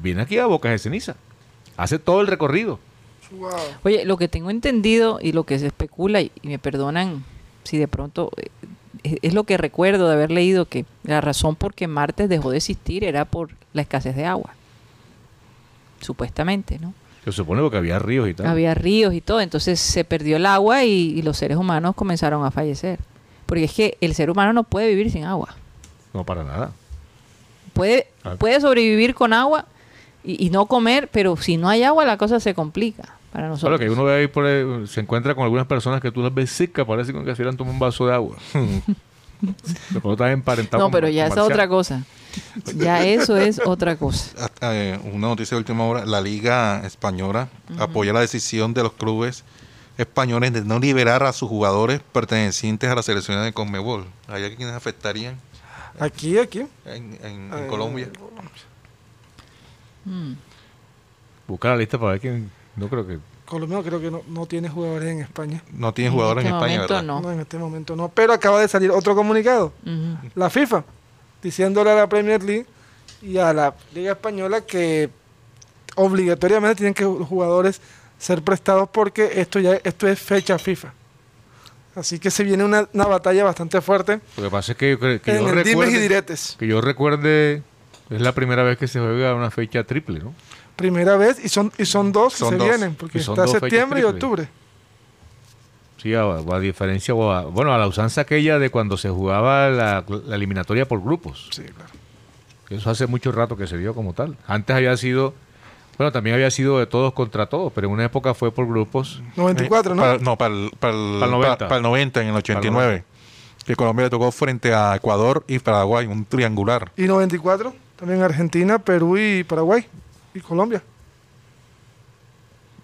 Viene aquí a Bocas de Ceniza. Hace todo el recorrido. Wow. Oye, lo que tengo entendido y lo que se especula, y, y me perdonan si de pronto eh, es, es lo que recuerdo de haber leído, que la razón por que Martes dejó de existir era por la escasez de agua. Supuestamente, ¿no? Se supone porque había ríos y tal. Había ríos y todo, entonces se perdió el agua y, y los seres humanos comenzaron a fallecer. Porque es que el ser humano no puede vivir sin agua. No, para nada. Puede, Ah. puede sobrevivir con agua y, y no comer, pero si no hay agua la cosa se complica para Claro nosotros. que uno ve ahí por ahí, se encuentra con algunas personas que tú las ves secas, parece como que se hubieran tomado un vaso de agua. pronto estás emparentado No, con- pero ya con esa es otra cosa. Ya eso es otra cosa. Eh, una noticia de última hora, la Liga Española apoya la decisión de los clubes españoles de no liberar a sus jugadores pertenecientes a las selecciones de Conmebol. ¿Hay quienes afectarían Aquí, aquí. en, en- en Eh, Colombia? Mm. Busca la lista para ver quién. No creo que. Colombia creo que no, no tiene jugadores en España. No tiene En jugadores este en España, momento ¿verdad? no. No, en este momento no. Pero acaba de salir otro comunicado. La FIFA, diciéndole a la Premier League y a la Liga Española que obligatoriamente tienen que los jugadores ser prestados porque esto ya esto es fecha FIFA. Así que se viene una, una batalla bastante fuerte Lo que pasa es que yo, creo- que en yo el dimes y recuerde. diretes. Que yo recuerde. Es la primera vez que se juega una fecha triple, ¿no? Primera vez y son y son dos Son que se dos. vienen porque está septiembre y octubre. Sí, a, diferencia, o a- bueno, a la usanza aquella de cuando se jugaba la, la eliminatoria por grupos. Sí, claro. Eso hace mucho rato que se vio como tal. Antes había sido, bueno, también había sido de todos contra todos, pero en una época fue por grupos. 94, ¿no? Para- no, para el, para el- Para el 90. pa- para el 90, en el 89. Que Colombia le tocó frente a Ecuador y Paraguay, un triangular. Y 94, también Argentina, Perú y Paraguay y Colombia.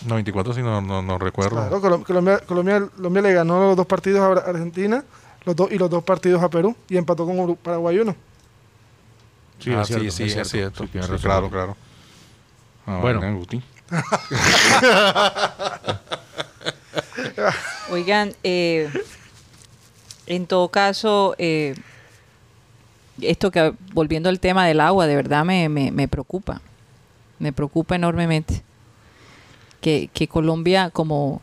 94, si no, no, no recuerdo. Claro, Colombia, Colombia, Colombia le ganó los dos partidos a Ar- Argentina los dos, y los dos partidos a Perú y empató con Paraguay uno. Sí, Ah, es cierto, sí, sí, es es cierto. Sí, Sí, claro, claro. Ah, Bueno. venga, Guti. Oigan, eh, en todo caso, eh, esto que, volviendo al tema del agua, de verdad me, me, me preocupa. Me preocupa enormemente. Que, que Colombia, como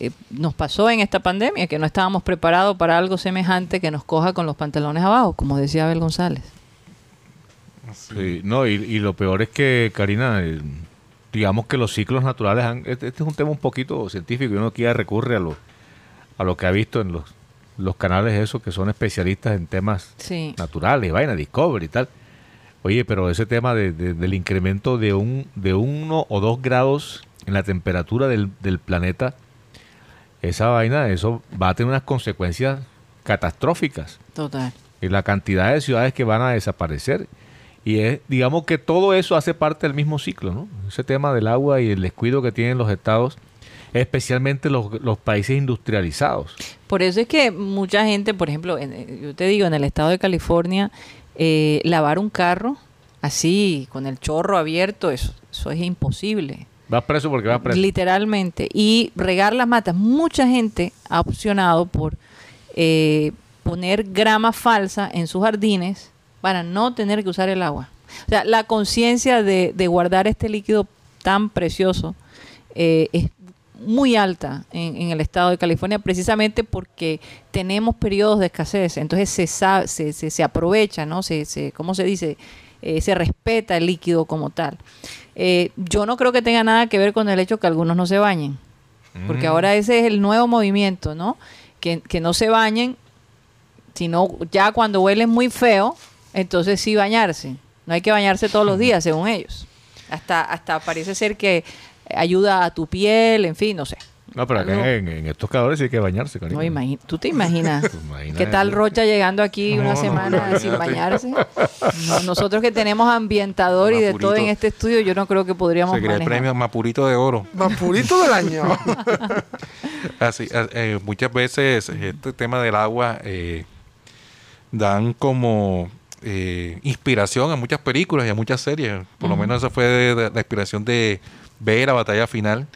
eh, nos pasó en esta pandemia, que no estábamos preparados para algo semejante que nos coja con los pantalones abajo, como decía Abel González. Sí, no, y, y lo peor es que, Karina, eh, digamos que los ciclos naturales han, este, este es un tema un poquito científico y uno aquí ya recurre a lo, a lo que ha visto en los, los canales esos que son especialistas en temas Sí. naturales, vaina, Discovery y tal. Oye, pero ese tema de- de- del incremento de un de uno o dos grados en la temperatura del, del planeta, esa vaina, eso va a tener unas consecuencias catastróficas Total. y la cantidad de ciudades que van a desaparecer. Y es, digamos que todo eso hace parte del mismo ciclo, ¿no? Ese tema del agua y el descuido que tienen los estados, especialmente los, los países industrializados. Por eso es que mucha gente, por ejemplo, en- eh, yo te digo, en el estado de California, eh, lavar un carro así, con el chorro abierto, eso, eso es imposible. Vas preso porque vas preso. Literalmente. Y regar las matas. Mucha gente ha opcionado por eh, poner grama falsa en sus jardines para no tener que usar el agua. O sea, la conciencia de, de guardar este líquido tan precioso eh, es muy alta en, en el estado de California precisamente porque tenemos periodos de escasez. Entonces se, sabe, se, se, se aprovecha, ¿no? Se, se, ¿Cómo se dice? Eh, se respeta el líquido como tal. Eh, yo no creo que tenga nada que ver con el hecho que algunos no se bañen. Porque ahora ese es el nuevo movimiento, ¿no? Que, que no se bañen, sino ya cuando huelen muy feo, entonces sí bañarse. No hay que bañarse todos los días, según ellos. Hasta, hasta parece ser que ayuda a tu piel, en fin, no sé. No, pero acá en, en estos calores sí hay que bañarse, cariño. No, imagi- ¿Tú te imaginas? Pues ¿Qué tal. Rocha llegando aquí una No, semana no, sin bañarse? No, nosotros que tenemos ambientador y de Mapurito. todo en este estudio, yo no creo que podríamos Se crea el premio Mapurito de Oro. Más purito del año. Así, eh, muchas veces este tema del agua eh, dan como eh, inspiración a muchas películas y a muchas series. Por lo menos esa fue de- de- la inspiración de ver la batalla final,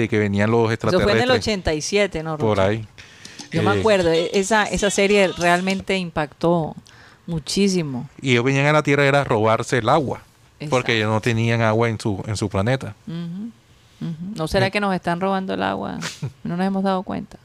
de que venían los Eso fue en extraterrestres el 87, ¿no? por ahí. Yo me Eh, acuerdo, e- esa, esa serie realmente impactó muchísimo. Y ellos venían a la Tierra era robarse el agua, porque ellos no tenían agua en su, en su planeta. ¿No será que nos están robando el agua? No nos hemos dado cuenta.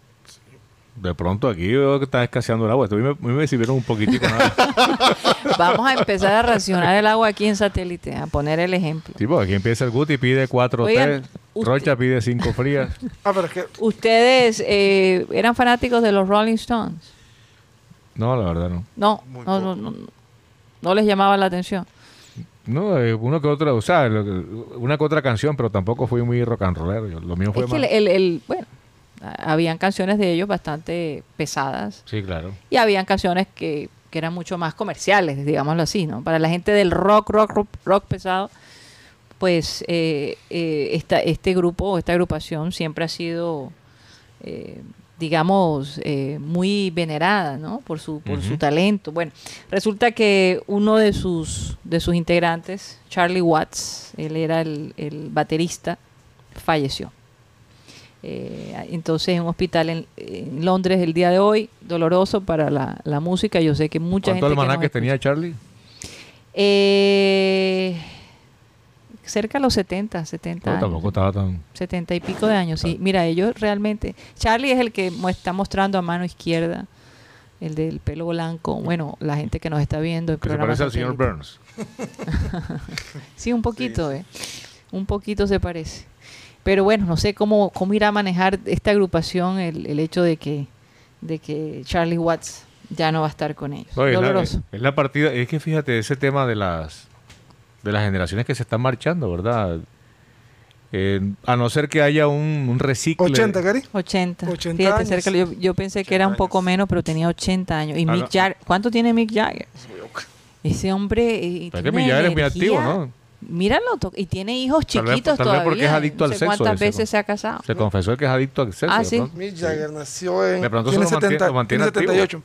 De pronto aquí veo que está escaseando el agua. Esto a mí me, a mí me sirvieron un poquitico. nada. Vamos a empezar a racionar el agua aquí en satélite, a poner el ejemplo. tipo, aquí empieza el Guti, pide cuatro Oigan, usted- Rocha pide cinco frías. Ah, pero es que ¿Ustedes eh, eran fanáticos de los Rolling Stones? No, la verdad no. No, Muy no, no, no, no les llamaba la atención. No, eh, uno que otro, o sea, lo que- una que otra canción, pero tampoco fui muy rock and rollero. Yo- Lo mío fue Es que más... el, el- el- bueno, habían canciones de ellos bastante pesadas Sí, claro. y habían canciones que, que eran mucho más comerciales, digámoslo así, ¿no? Para la gente del rock, rock, rock, rock pesado, pues eh, eh, esta, este grupo, esta agrupación siempre ha sido, eh, digamos, eh, muy venerada, ¿no? Por su, por su talento. Bueno, resulta que uno de sus, de sus integrantes, Charlie Watts, él era el, el baterista, falleció. Eh, entonces en un hospital en, en Londres el día de hoy, doloroso para la, la música. Yo sé que mucha gente... ¿Cuántos almanaques tenía Charlie? Eh, cerca de los 70, 70 No, años. tampoco estaba tan... 70 y pico de años, sí. Mira, ellos realmente... Charlie es el que está mostrando a mano izquierda, el del pelo blanco. Bueno, la gente que nos está viendo. el Que se parece al señor. Burns. Sí, un poquito, ¿eh? Un poquito se parece. Pero bueno, no sé cómo, cómo irá a manejar esta agrupación el, el hecho de que, de que Charlie Watts ya no va a estar con ellos. No, es, la, Doloroso. es la partida, es que fíjate, ese tema de las de las generaciones que se están marchando, ¿verdad? Eh, a no ser que haya un, un recicle. 80, Cari. 80. 80 Fíjate, años. cerca, yo, yo pensé que era un poco menos, pero tenía 80 años. Y Ah, Mick no. Jagger, ¿cuánto tiene Mick Jagger? Ese hombre. eh, tiene que Mick Jagger es muy energía. activo, ¿no? Míralo, y tiene hijos Tal vez- chiquitos tal vez todavía. porque es adicto no al sé sexo cuántas veces ¿no? se ha casado. Se confesó que es adicto al sexo. Ah, sí. Mick Jagger nació en. De pronto tiene, eso lo mantiene- 70, lo mantiene tiene activo. 78.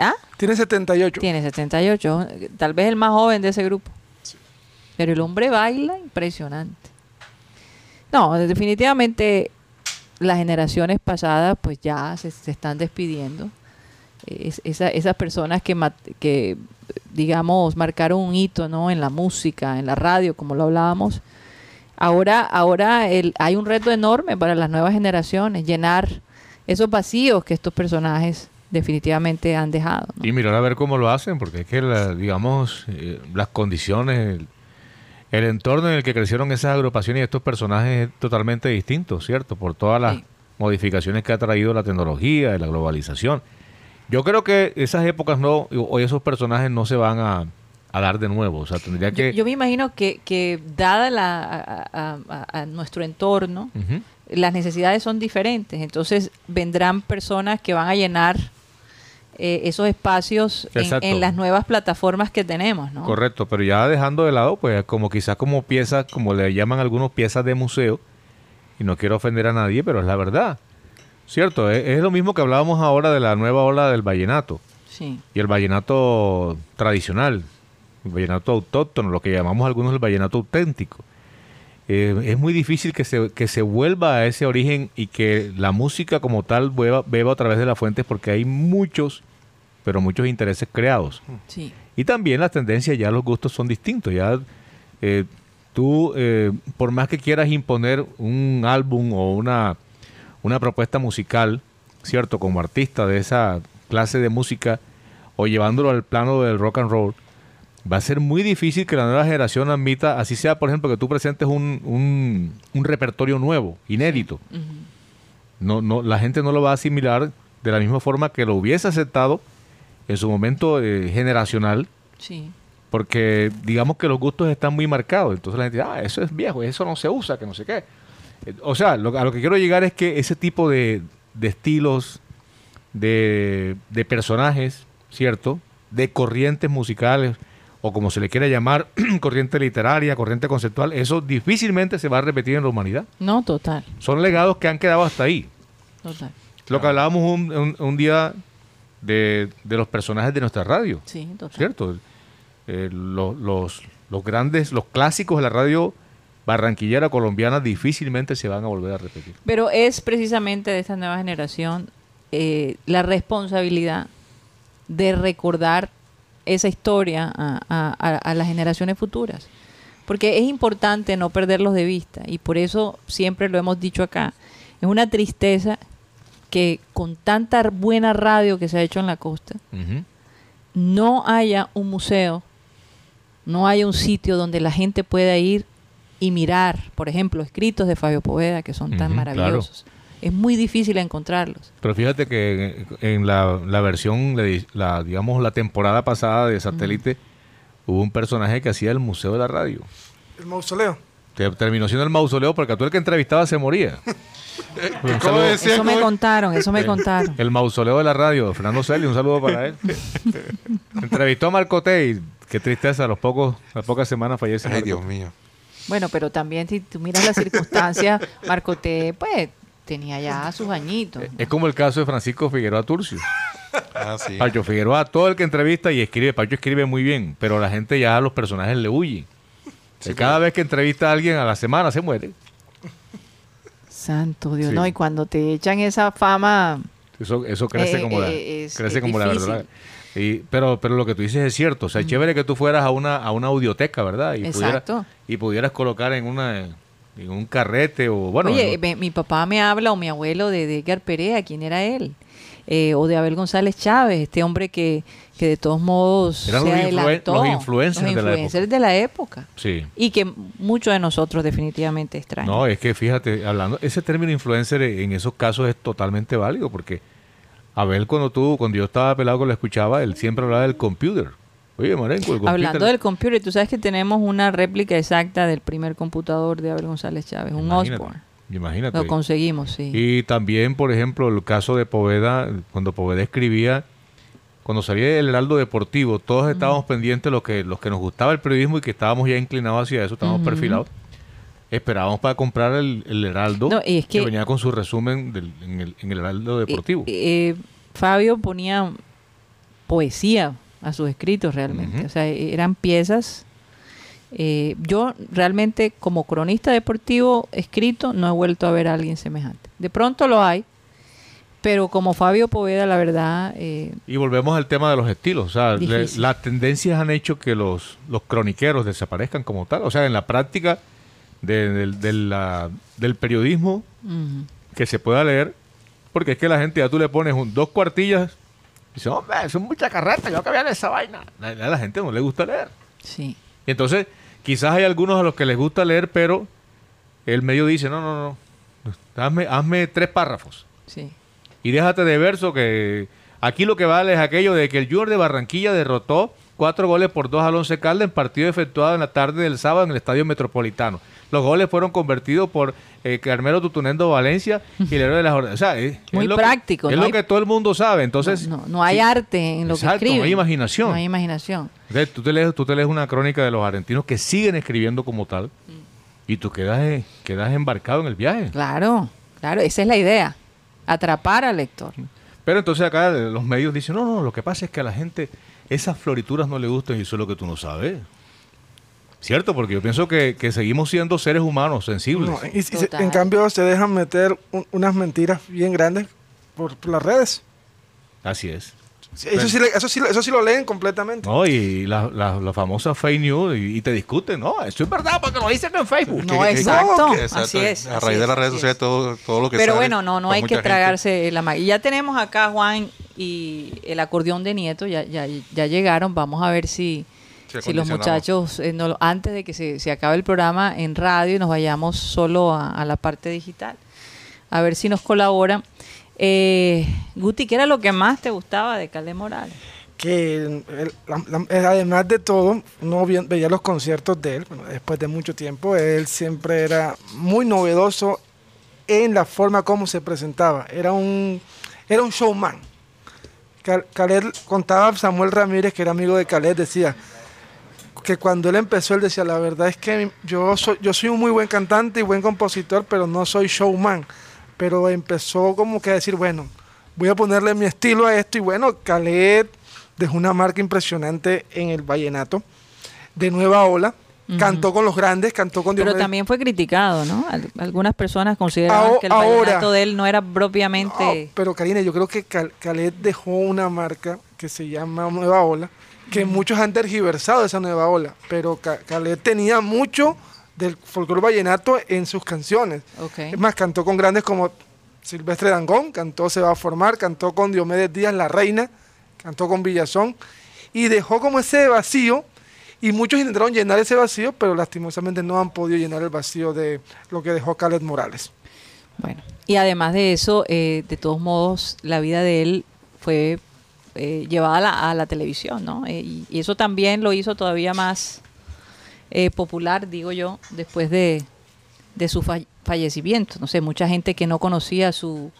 ¿Ah? Tiene 78. Tiene 78. Tal vez el más joven de ese grupo. Pero el hombre baila impresionante. No, definitivamente las generaciones pasadas pues ya se, se están despidiendo. Es- esa- esas personas que, que, digamos, marcaron un hito ¿no? en la música, en la radio, como lo hablábamos. Ahora, ahora el, hay un reto enorme para las nuevas generaciones, llenar esos vacíos que estos personajes definitivamente han dejado. ¿no? Y mirar a ver cómo lo hacen, porque es que, la- digamos, eh, las condiciones, el, el entorno en el que crecieron esas agrupaciones y estos personajes es totalmente distinto, ¿cierto? Por todas las Sí. modificaciones que ha traído la tecnología la globalización. Yo creo que esas épocas no, o esos personajes no se van a, a dar de nuevo. O sea, tendría Yo, que... yo me imagino que, que dada la, a, a- a- a nuestro entorno, las necesidades son diferentes. Entonces vendrán personas que van a llenar eh, esos espacios en, en las nuevas plataformas que tenemos, ¿no? Correcto, pero ya dejando de lado, pues como quizás como piezas, como le llaman algunos piezas de museo, y no quiero ofender a nadie, pero es la verdad. Cierto, es, es lo mismo que hablábamos ahora de la nueva ola del vallenato Sí. y el vallenato tradicional, el vallenato autóctono, lo que llamamos algunos el vallenato auténtico. Eh, es muy difícil que se, que se vuelva a ese origen y que la música como tal beba, beba a través de las fuentes porque hay muchos, pero muchos intereses creados. Sí. Y también las tendencias, ya los gustos son distintos. Ya eh, tú, eh, por más que quieras imponer un álbum o una, una propuesta musical, ¿cierto? Como artista de esa clase de música o llevándolo al plano del rock and roll, va a ser muy difícil que la nueva generación admita, así sea, por ejemplo, que tú presentes un, un, un repertorio nuevo, inédito. no, no, la gente no lo va a asimilar de la misma forma que lo hubiese aceptado en su momento eh, generacional, Sí. porque digamos que los gustos están muy marcados. Entonces la gente dice, ah, eso es viejo, eso no se usa, que no sé qué. Eh, O sea, lo- a lo que quiero llegar es que ese tipo de, de estilos, de, de personajes, ¿cierto? De corrientes musicales, o como se le quiera llamar, corriente literaria, corriente conceptual, eso difícilmente se va a repetir en la humanidad. No, total, Son legados que han quedado hasta ahí. total. Lo que hablábamos un, un- un día de, de los personajes de nuestra radio. Sí, total. ¿cierto? Eh, lo- los, los grandes, los clásicos de la radio barranquillera colombiana difícilmente se van a volver a repetir. Pero es precisamente de esta nueva generación eh, la responsabilidad de recordar esa historia a, a- a- a las generaciones futuras. Porque es importante no perderlos de vista y por eso siempre lo hemos dicho acá. Es una tristeza que con tanta buena radio que se ha hecho en la costa, no haya un museo, no haya un sitio donde la gente pueda ir y mirar, por ejemplo, escritos de Fabio Poveda que son tan Ujú, maravillosos. Es muy difícil encontrarlos. Pero fíjate que en, en la, la versión, la, digamos, la temporada pasada de Satélite, hubo un personaje que hacía el Museo de la Radio. El mausoleo. Te- terminó siendo el mausoleo porque a todo el que entrevistaba se moría. Un ¿Cómo saludo- decía? Eso me ¿Cómo? contaron, eso me contaron. El mausoleo de la radio, Fernando Celi, un saludo para él. Entrevistó a Marcote y qué tristeza, a los pocos, a las pocas semanas fallece. Ay, Marco Dios mío. Bueno, pero también si tú miras las circunstancias, Marco T, pues tenía ya sus añitos. Es como el caso de Francisco Figueroa Turcio. Ah, sí. Pacho Figueroa, todo el que entrevista y escribe, Pacho escribe muy bien, pero la gente ya a los personajes le huye. Que cada vez que entrevista a alguien a la semana se muere. Santo Dios, Sí. no, y cuando te echan esa fama, Eso, eso crece Eh, como la, eh, es- crece es como la verdad. Y, pero, pero lo que tú dices es cierto. O sea, es chévere que tú fueras a una, a una audioteca, ¿verdad? Y pudieras, Exacto. y pudieras colocar en una en un carrete o bueno. oye, en- me- mi papá me habla o mi abuelo de, de Edgar Perea, ¿quién era él? Eh, o de Abel González Chávez, este hombre que, que de todos modos Eran se los influen- adelantó, los influencers los de la influencers de la época. sí. Y que muchos de nosotros definitivamente extrañan. No, es que fíjate, hablando, ese término influencer en esos casos es totalmente válido porque Abel cuando tú, cuando yo estaba pelado que lo escuchaba, él siempre hablaba del computer. Oye, Marenco, el computer. Hablando del computer, tú sabes que tenemos una réplica exacta del primer computador de Abel González Chávez, un Imagínate, Osborne. Imagínate. Lo conseguimos, sí. Y también, por ejemplo, el caso de Poveda, cuando Poveda escribía, cuando salía el Heraldo Deportivo, todos estábamos pendientes, los que, los que nos gustaba el periodismo y que estábamos ya inclinados hacia eso, estábamos perfilados. Esperábamos para comprar el, el Heraldo, No, y es que- venía con su resumen del- en, el, en el Heraldo Deportivo. Eh, eh, Fabio ponía poesía a sus escritos realmente. O sea, eran piezas. eh, yo realmente como cronista deportivo escrito no he vuelto a ver a alguien semejante. De pronto lo hay, pero como Fabio Poveda, la verdad, eh, Y volvemos al tema de los estilos. O sea, le- las tendencias han hecho que los, los croniqueros desaparezcan como tal. O sea, en la práctica de- la- del periodismo que se pueda leer, porque es que la gente ya tú le pones un- dos cuartillas y dice, hombre, eso es mucha carreta, yo que de esa vaina. A a la gente no le gusta leer. sí. Y entonces, quizás hay algunos a los que les gusta leer, pero el medio dice, no, no, no, hazme, hazme tres párrafos Sí. y déjate de verso que aquí lo que vale es aquello de que el Junior de Barranquilla derrotó cuatro goles por dos al Once Caldas en partido efectuado en la tarde del sábado en el Estadio Metropolitano. Los goles fueron convertidos por eh, Carmelo Tutunendo Valencia y el héroe de la jornada. O sea, es, es Muy lo que- práctico, es no lo que todo el mundo sabe. Entonces, no, no, no hay sí, arte en lo Exacto, que no escriben. hay imaginación. No hay imaginación. entonces, tú, te lees, tú te lees una crónica de los argentinos que siguen escribiendo como tal y tú quedas, eh, quedas embarcado en el viaje. Claro, claro, esa es la idea. Atrapar al lector. Pero entonces acá los medios dicen, no, no, lo que pasa es que a la gente esas florituras no le gustan y eso es lo que tú no sabes. ¿Cierto? Porque yo pienso que, que seguimos siendo seres humanos sensibles. No, y- y se- en cambio se dejan meter un- unas mentiras bien grandes por, por las redes. Así es. Sí, Eso sí, le- eso, sí, eso sí lo leen completamente. No, y la, la, la famosa fake news y, y te discuten. No, eso es verdad porque lo dicen en Facebook. No, exacto. Así es. A raíz de las redes sociales, es. todo, todo lo que Pero sale bueno, no, no hay que gente. tragarse la magia. Ya tenemos acá Juan y el acordeón de Nieto, ya, ya, ya llegaron. Vamos a ver si, si los muchachos, eh, no antes de que se, se acabe el programa en radio y nos vayamos solo a, a la parte digital, a ver si nos colaboran. Eh, Guti, ¿qué era lo que más te gustaba de Calé Morales? que él- la- eh, además de todo, uno vi- veía los conciertos de él, bueno, después de mucho tiempo, él siempre era muy novedoso en la forma como se presentaba, era un, era un showman. Cal- Khaled contaba Samuel Ramírez, que era amigo de Khaled, decía que cuando él empezó, él decía, la verdad es que yo soy, yo soy un muy buen cantante y buen compositor, pero no soy showman. Pero empezó como que a decir, bueno, voy a ponerle mi estilo a esto y bueno, Khaled dejó una marca impresionante en el vallenato de nueva ola. Cantó con los grandes, cantó con Pero Diomedes- también fue criticado, ¿no? Al- algunas personas consideraban que el ahora- vallenato de él no era propiamente... Pero Karina, yo creo que Cal- Khaled dejó una marca que se llama Nueva Ola, que muchos han tergiversado esa Nueva Ola, pero Ca- Khaled tenía mucho del folclore vallenato en sus canciones. Ok. Es más, cantó con grandes como Silvestre Dangón, cantó Se va a formar, cantó con Diomedes Díaz, La Reina, cantó con Villazón, y dejó como ese vacío, y muchos intentaron llenar ese vacío, pero lastimosamente no han podido llenar el vacío de lo que dejó Khaled Morales. Bueno, y además de eso, eh, de todos modos, la vida de él fue eh, llevada a la, a la televisión, ¿no? Eh, y, y eso también lo hizo todavía más eh, popular, digo yo, después de, de su fa- fallecimiento. No sé, mucha gente que no conocía su,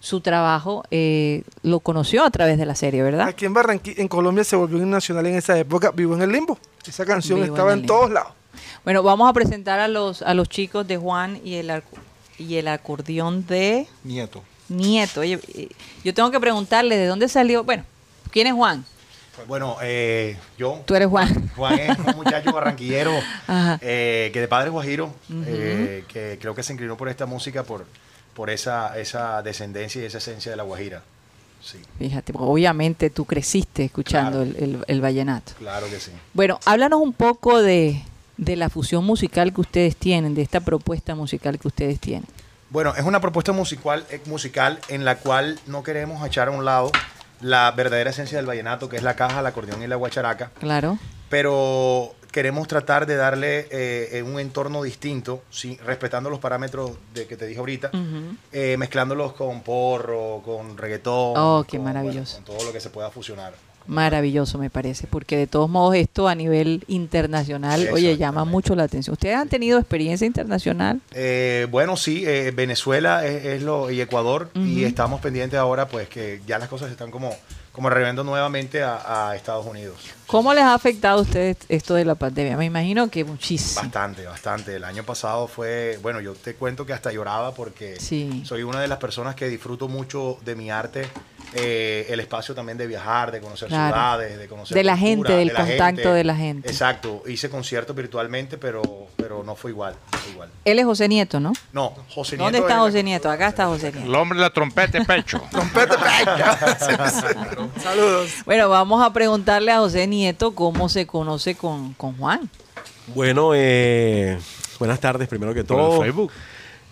su trabajo eh, lo conoció a través de la serie, ¿verdad? Aquí en Barranquilla, en Colombia se volvió un nacional en esa época, Vivo en el Limbo. Esa canción Vivo estaba en en, todos lados. Bueno, vamos a presentar a los, a los chicos de Juan y el, y el acordeón de... Nieto. Nieto. Oye, eh, yo tengo que preguntarle de dónde salió. Bueno, ¿quién es Juan? Bueno, eh, yo. Tú eres Juan. Juan es un muchacho barranquillero eh, que de padre guajiro, eh, que creo que se inclinó por esta música por, por esa, esa descendencia y esa esencia de la guajira. Sí, Fíjate, obviamente tú creciste escuchando Claro. el, el- el vallenato. claro que sí. Bueno, háblanos un poco de, de la fusión musical que ustedes tienen, de esta propuesta musical que ustedes tienen. Bueno, es una propuesta musical, eh, musical en la cual no queremos echar a un lado la verdadera esencia del vallenato, que es la caja, el acordeón y la guacharaca. Claro. pero queremos tratar de darle eh, un entorno distinto, sí, respetando los parámetros de que te dije ahorita, eh, mezclándolos con porro, con reggaetón, Oh, qué con, maravilloso. con todo lo que se pueda fusionar. Maravilloso me parece, porque de todos modos esto a nivel internacional, oye, llama mucho la atención. ¿Ustedes han tenido experiencia internacional? Eh, bueno, sí, eh, Venezuela es, es lo y Ecuador y estamos pendientes ahora, pues que ya las cosas están como como reviendo nuevamente a, a Estados Unidos. ¿Cómo les ha afectado a ustedes esto de la pandemia? Me imagino que muchísimo. Bastante, bastante. El año pasado fue, bueno, yo te cuento que hasta lloraba porque Sí. soy una de las personas que disfruto mucho de mi arte, eh, el espacio también de viajar, de conocer Claro. ciudades, de conocer De la cultura, gente, del de la contacto de la gente. Exacto. Hice conciertos virtualmente, pero, pero no fue igual, no fue igual. Él es José Nieto, ¿no? No, José Nieto. ¿Dónde está es- José Nieto? Acá está José Nieto. El hombre de la trompeta de pecho. Saludos. Bueno, vamos a preguntarle a José Nieto cómo se conoce con, con Juan. Bueno, eh, buenas tardes, primero que todo. Facebook.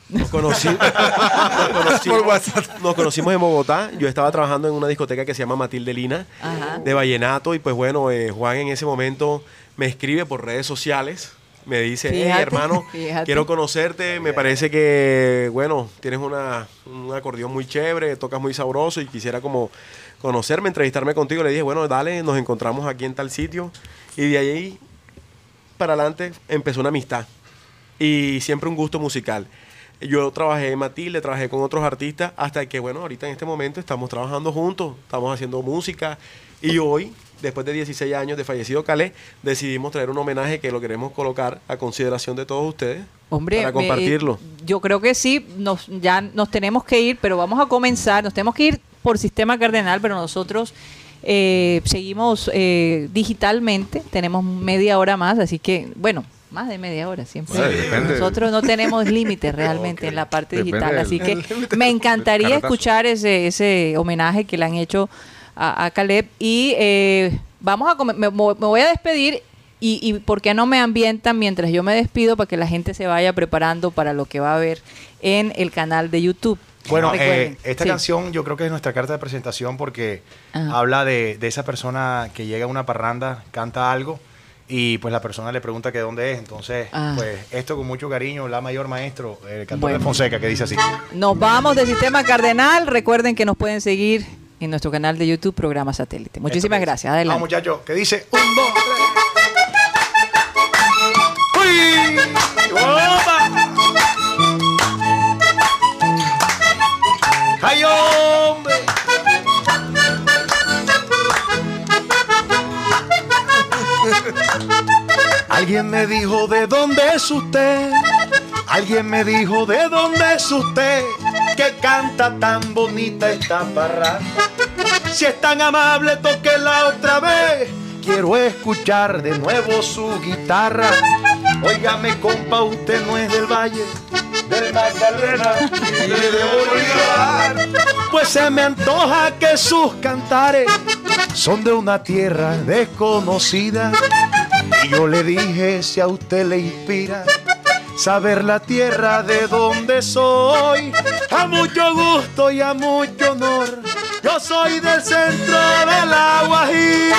Nos, conocí- nos conocimos, nos conocimos en Bogotá. Yo estaba trabajando en una discoteca que se llama Matilde Lina, Ajá. de Vallenato. Y pues bueno, eh, Juan en ese momento me escribe por redes sociales. Me dice, hey, hermano, fíjate. quiero conocerte. Me parece que, bueno, tienes una, un acordeón muy chévere, tocas muy sabroso y quisiera como conocerme, entrevistarme contigo. Le dije, bueno, dale, nos encontramos aquí en tal sitio. Y de ahí para adelante empezó una amistad y siempre un gusto musical. Yo trabajé en Matilde, trabajé con otros artistas, hasta que, bueno, ahorita en este momento estamos trabajando juntos, estamos haciendo música y hoy, después de 16 años de fallecido Calé, decidimos traer un homenaje que lo queremos colocar a consideración de todos ustedes Hombre, para me- compartirlo. yo creo que sí, nos, ya nos tenemos que ir, pero vamos a comenzar, nos tenemos que ir por sistema cardenal, pero nosotros Eh, seguimos eh, digitalmente, tenemos media hora más, así que, bueno, más de media hora siempre. Nosotros no tenemos límites realmente en la parte digital, así que me encantaría escuchar ese, ese homenaje que le han hecho a, a Caleb. Y eh, vamos a me, me voy a despedir y, y por qué no me ambientan mientras yo me despido para que la gente se vaya preparando para lo que va a ver en el canal de YouTube. Bueno, eh, esta sí. canción yo creo que es nuestra carta de presentación porque Ajá. habla de, de esa persona que llega a una parranda, canta algo y pues la persona le pregunta que dónde es. Entonces, Ah. pues esto con mucho cariño, la mayor maestro, el cantor Bueno. de Fonseca, que dice así. Nos vamos del Sistema Cardenal. Recuerden que nos pueden seguir en nuestro canal de YouTube, Programa Satélite. Muchísimas gracias. Adelante. Vamos, muchachos, que dice un, dos, tres. ¡Uy! ¡Opa! Alguien me dijo de dónde es usted. Alguien me dijo de dónde es usted. Que canta tan bonita esta parranda. Si es tan amable, toquela otra vez. Quiero escuchar de nuevo su guitarra. Óigame, compa, usted no es del Valle, del Magdalena y de Bolívar. Pues se me antoja que sus cantares son de una tierra desconocida. Yo le dije, si a usted le inspira saber la tierra de donde soy, a mucho gusto y a mucho honor, yo soy del centro de la Guajira.